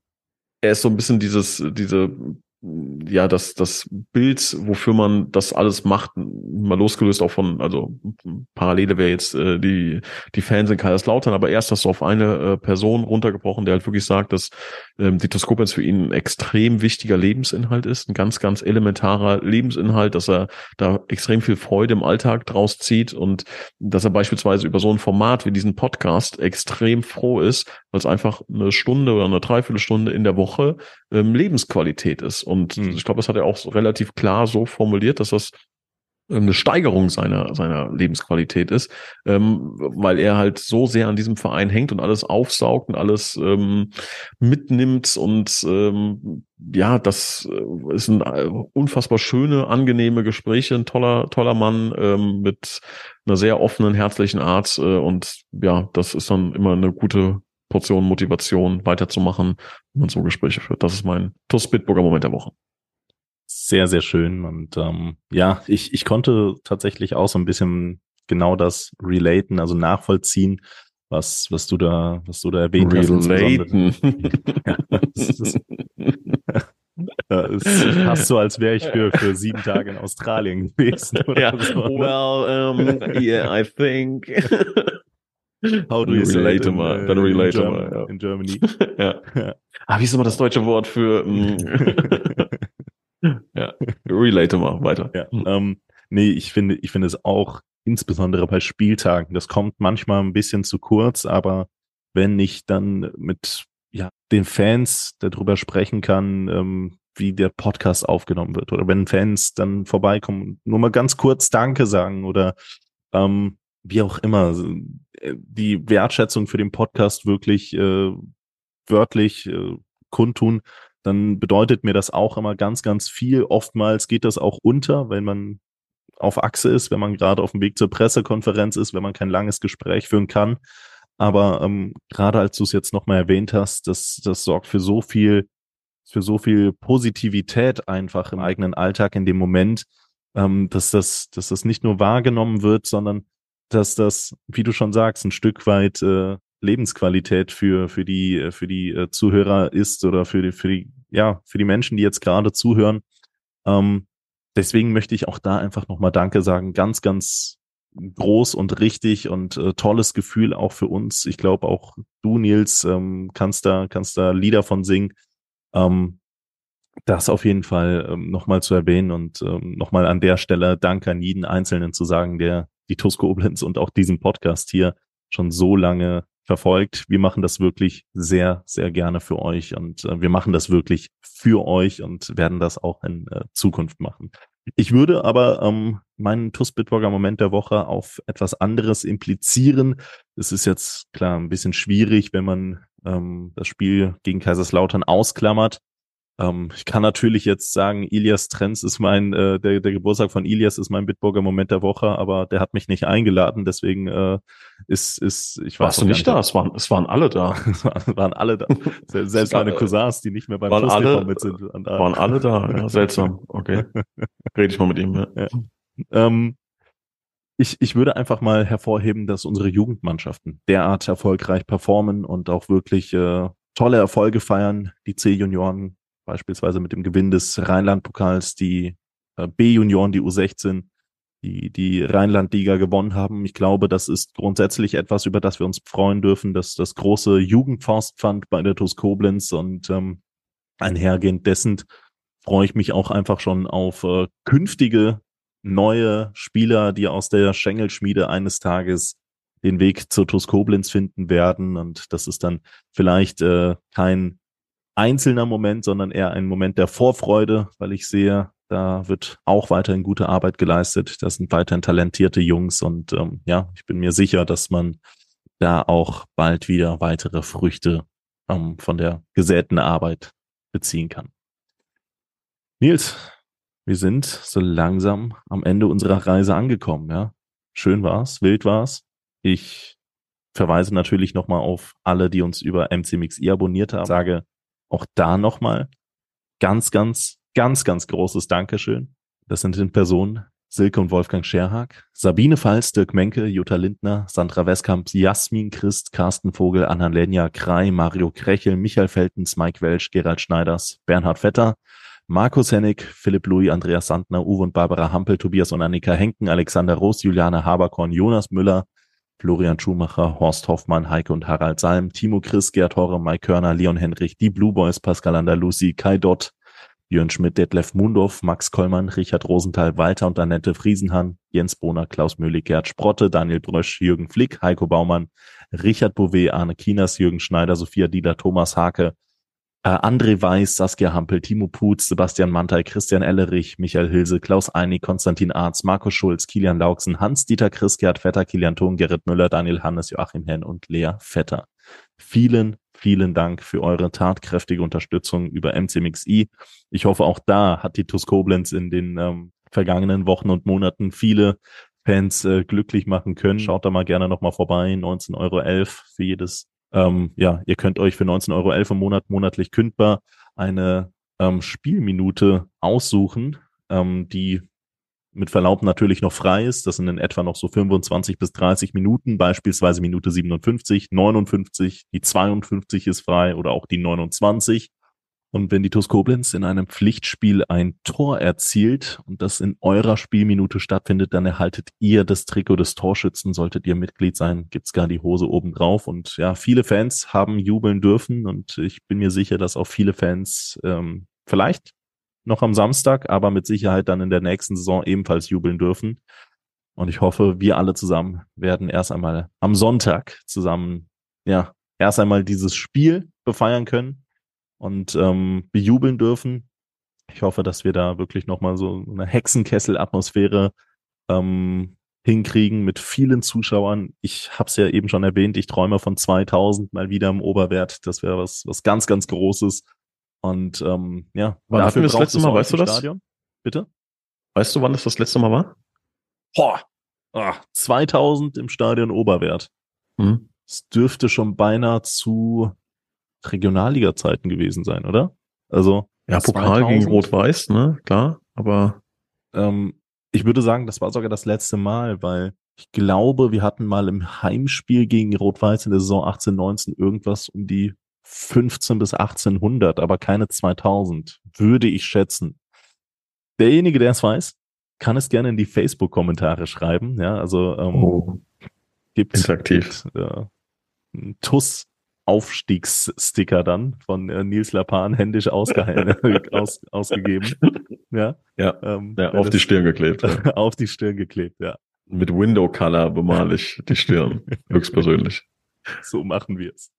B: er ist so ein bisschen dieses, diese ja, das, das Bild, wofür man das alles macht, mal losgelöst auch von, also Parallele wäre jetzt äh, die, die Fans in Kaiserslautern, aber erst hast du auf eine äh, Person runtergebrochen, der halt wirklich sagt, dass ähm, die Toskopens für ihn ein extrem wichtiger Lebensinhalt ist, ein ganz, ganz elementarer Lebensinhalt, dass er da extrem viel Freude im Alltag draus zieht und dass er beispielsweise über so ein Format wie diesen Podcast extrem froh ist, weil es einfach eine Stunde oder eine Dreiviertelstunde in der Woche ähm, Lebensqualität ist. Und mhm. ich glaube, das hat er auch relativ klar so formuliert, dass das ähm, eine Steigerung seiner, seiner Lebensqualität ist, ähm, weil er halt so sehr an diesem Verein hängt und alles aufsaugt und alles ähm, mitnimmt und ähm, ja, das äh, ist ein äh, unfassbar schöne, angenehme Gespräche, ein toller, toller Mann ähm, mit einer sehr offenen, herzlichen Art äh, und ja, das ist dann immer eine gute Portion Motivation weiterzumachen, wenn man so Gespräche führt. Das ist mein TUS Bitburger Moment der Woche.
A: Sehr, sehr schön und ähm, ja, ich, ich konnte tatsächlich auch so ein bisschen genau das relaten, also nachvollziehen, was, was du da, was du da erwähnt
B: Relaten.
A: hast. ja, das ist, das fast so, als wäre ich für, für sieben Tage in Australien gewesen.
B: Oder ja. so. Well, um, yeah, I think.
A: How do you relate
B: say mal, dann mal,
A: ja. in Germany.
B: ja. Ah, wie ist immer das deutsche Wort für mm. ja, relate mal weiter.
A: Ja, ähm, nee, ich finde, ich finde es auch insbesondere bei Spieltagen. Das kommt manchmal ein bisschen zu kurz, aber wenn ich dann mit ja, den Fans darüber sprechen kann, ähm, wie der Podcast aufgenommen wird. Oder wenn Fans dann vorbeikommen, nur mal ganz kurz Danke sagen oder ähm, wie auch immer, äh, die Wertschätzung für den Podcast wirklich äh, wörtlich äh, kundtun, dann bedeutet mir das auch immer ganz, ganz viel. Oftmals geht das auch unter, wenn man auf Achse ist, wenn man gerade auf dem Weg zur Pressekonferenz ist, wenn man kein langes Gespräch führen kann. Aber ähm, gerade als du es jetzt nochmal erwähnt hast, das, das sorgt für so viel, für so viel Positivität einfach im eigenen Alltag in dem Moment, ähm, dass das, dass das nicht nur wahrgenommen wird, sondern dass das, wie du schon sagst, ein Stück weit äh, Lebensqualität für für die für die äh, Zuhörer ist oder für die für die ja für die Menschen, die jetzt gerade zuhören. Ähm, deswegen möchte ich auch da einfach nochmal Danke sagen. Ganz, ganz groß und richtig und äh, tolles Gefühl auch für uns. Ich glaube auch du, Nils, ähm, kannst da, kannst da Lieder von singen. Ähm, das auf jeden Fall ähm, nochmal zu erwähnen und ähm, nochmal an der Stelle Danke an jeden Einzelnen zu sagen, der die Tosco Oblenz und auch diesen Podcast hier schon so lange verfolgt. Wir machen das wirklich sehr, sehr gerne für euch und äh, wir machen das wirklich für euch und werden das auch in äh, Zukunft machen. Ich würde aber ähm, meinen TUS Bitburger Moment der Woche auf etwas anderes implizieren. Es ist jetzt klar ein bisschen schwierig, wenn man ähm, das Spiel gegen Kaiserslautern ausklammert. Ähm, ich kann natürlich jetzt sagen, Ilias Trenz ist mein, äh, der, der Geburtstag von Ilias ist mein Bitburger Moment der Woche, aber der hat mich nicht eingeladen, deswegen äh, ist, ist, ich
B: weiß Warst du nicht da? Es waren, es waren alle da.
A: es waren alle da. Selbst meine Cousins, die nicht mehr beim
B: waren alle, mit sind. Waren alle da, ja, seltsam. Okay. Rede ich mal mit ihm. Ja. ja.
A: Ähm, ich, ich würde einfach mal hervorheben, dass unsere Jugendmannschaften derart erfolgreich performen und auch wirklich äh, tolle Erfolge feiern. Die C-Junioren beispielsweise mit dem Gewinn des Rheinland-Pokals, die äh, B-Junioren, die U16, die die Rheinland-Liga gewonnen haben. Ich glaube, das ist grundsätzlich etwas, über das wir uns freuen dürfen, dass das große Jugendforstpfand bei der TuS Koblenz und ähm, einhergehend dessen freue ich mich auch einfach schon auf äh, künftige neue Spieler, die aus der Schengelschmiede eines Tages den Weg zur TuS Koblenz finden werden. Und das ist dann vielleicht äh, kein einzelner Moment, sondern eher ein Moment der Vorfreude, weil ich sehe, da wird auch weiterhin gute Arbeit geleistet. Das sind weiterhin talentierte Jungs und ähm, ja, ich bin mir sicher, dass man da auch bald wieder weitere Früchte ähm, von der gesäten Arbeit beziehen kann. Nils, wir sind so langsam am Ende unserer Reise angekommen, ja. Schön war's, wild war's. Ich verweise natürlich nochmal auf alle, die uns über MCMXI abonniert haben. Sage auch da nochmal ganz, ganz, ganz, ganz großes Dankeschön. Das sind in Person Silke und Wolfgang Scherhag, Sabine Pfalz, Dirk Menke, Jutta Lindner, Sandra Westkamp, Jasmin Christ, Carsten Vogel, Anna-Lenja Krei, Mario Krechel, Michael Feltens, Mike Welsch, Gerald Schneiders, Bernhard Vetter, Markus Hennig, Philipp Louis, Andreas Sandner, Uwe und Barbara Hampel, Tobias und Annika Henken, Alexander Roos, Juliane Haberkorn, Jonas Müller, Florian Schumacher, Horst Hoffmann, Heike und Harald Salm, Timo Chris, Gerd Horre, Mike Körner, Leon Henrich, die Blue Boys, Pascal Andalusi, Kai Dott, Jörn Schmidt, Detlef Mundorf, Max Kollmann, Richard Rosenthal, Walter und Annette Friesenhahn, Jens Bohner, Klaus Möhlig, Gerd Sprotte, Daniel Brösch, Jürgen Flick, Heiko Baumann, Richard Bouvet, Arne Kinas, Jürgen Schneider, Sophia Dieter, Thomas Hake, äh, André Weiß, Saskia Hampel, Timo Putz, Sebastian Mantei, Christian Ellerich, Michael Hilse, Klaus Einig, Konstantin Arz, Markus Schulz, Kilian Lauksen, Hans-Dieter Chris, Gerd Vetter, Kilian Thun, Gerrit Müller, Daniel Hannes, Joachim Henn und Lea Vetter. Vielen, vielen Dank für eure tatkräftige Unterstützung über MCMXI. Ich hoffe, auch da hat die TUS Koblenz in den ähm, vergangenen Wochen und Monaten viele Fans äh, glücklich machen können. Schaut da mal gerne nochmal vorbei. 19,11 Euro für jedes. Ähm, ja, ihr könnt euch für 19,11 Euro im Monat monatlich kündbar eine ähm, Spielminute aussuchen, ähm, die mit Verlaub natürlich noch frei ist. Das sind in etwa noch so 25 bis 30 Minuten, beispielsweise Minute 57, 59, die 52 ist frei oder auch die 29. Und wenn die TuS Koblenz in einem Pflichtspiel ein Tor erzielt und das in eurer Spielminute stattfindet, dann erhaltet ihr das Trikot des Torschützen. Solltet ihr Mitglied sein, gibt's gar die Hose oben drauf. Und ja, viele Fans haben jubeln dürfen und ich bin mir sicher, dass auch viele Fans ähm, vielleicht noch am Samstag, aber mit Sicherheit dann in der nächsten Saison ebenfalls jubeln dürfen. Und ich hoffe, wir alle zusammen werden erst einmal am Sonntag zusammen, ja, erst einmal dieses Spiel befeiern können und ähm, bejubeln dürfen. Ich hoffe, dass wir da wirklich nochmal so eine Hexenkessel-Atmosphäre ähm, hinkriegen mit vielen Zuschauern. Ich habe es ja eben schon erwähnt, ich träume von 2000 mal wieder im Oberwert. Das wäre was, was ganz, ganz Großes. Und ähm, ja,
B: wann dafür das letzte Mal, weißt du das?
A: Stadion. Bitte?
B: Weißt du, wann das das letzte Mal war?
A: Boah, ah, 2000 im Stadion Oberwert. Hm. Es dürfte schon beinahe zu Regionalliga-Zeiten gewesen sein, oder? Also
B: ja, Pokal 2000, gegen Rot-Weiß, ne, klar. Aber
A: ähm, ich würde sagen, das war sogar das letzte Mal, weil ich glaube, wir hatten mal im Heimspiel gegen Rot-Weiß in der Saison 18, 19 irgendwas um die 15 bis 1800, aber keine 2000, würde ich schätzen. Derjenige, der es weiß, kann es gerne in die Facebook-Kommentare schreiben. Ja, also ähm, oh. gibt
B: interaktiv
A: gibt, äh, TUS Aufstiegssticker dann von äh, Nils Lapan händisch aus, ausgegeben.
B: Ja, ja, ähm, ja auf die Stirn geklebt.
A: Ja. auf die Stirn geklebt, ja.
B: Mit Window Color bemal ich die Stirn, höchstpersönlich.
A: So machen wir es.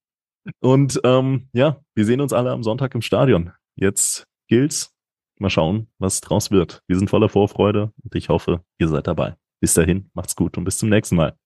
A: Und ähm, ja, wir sehen uns alle am Sonntag im Stadion. Jetzt gilt's. Mal schauen, was draus wird. Wir sind voller Vorfreude und ich hoffe, ihr seid dabei. Bis dahin, macht's gut und bis zum nächsten Mal.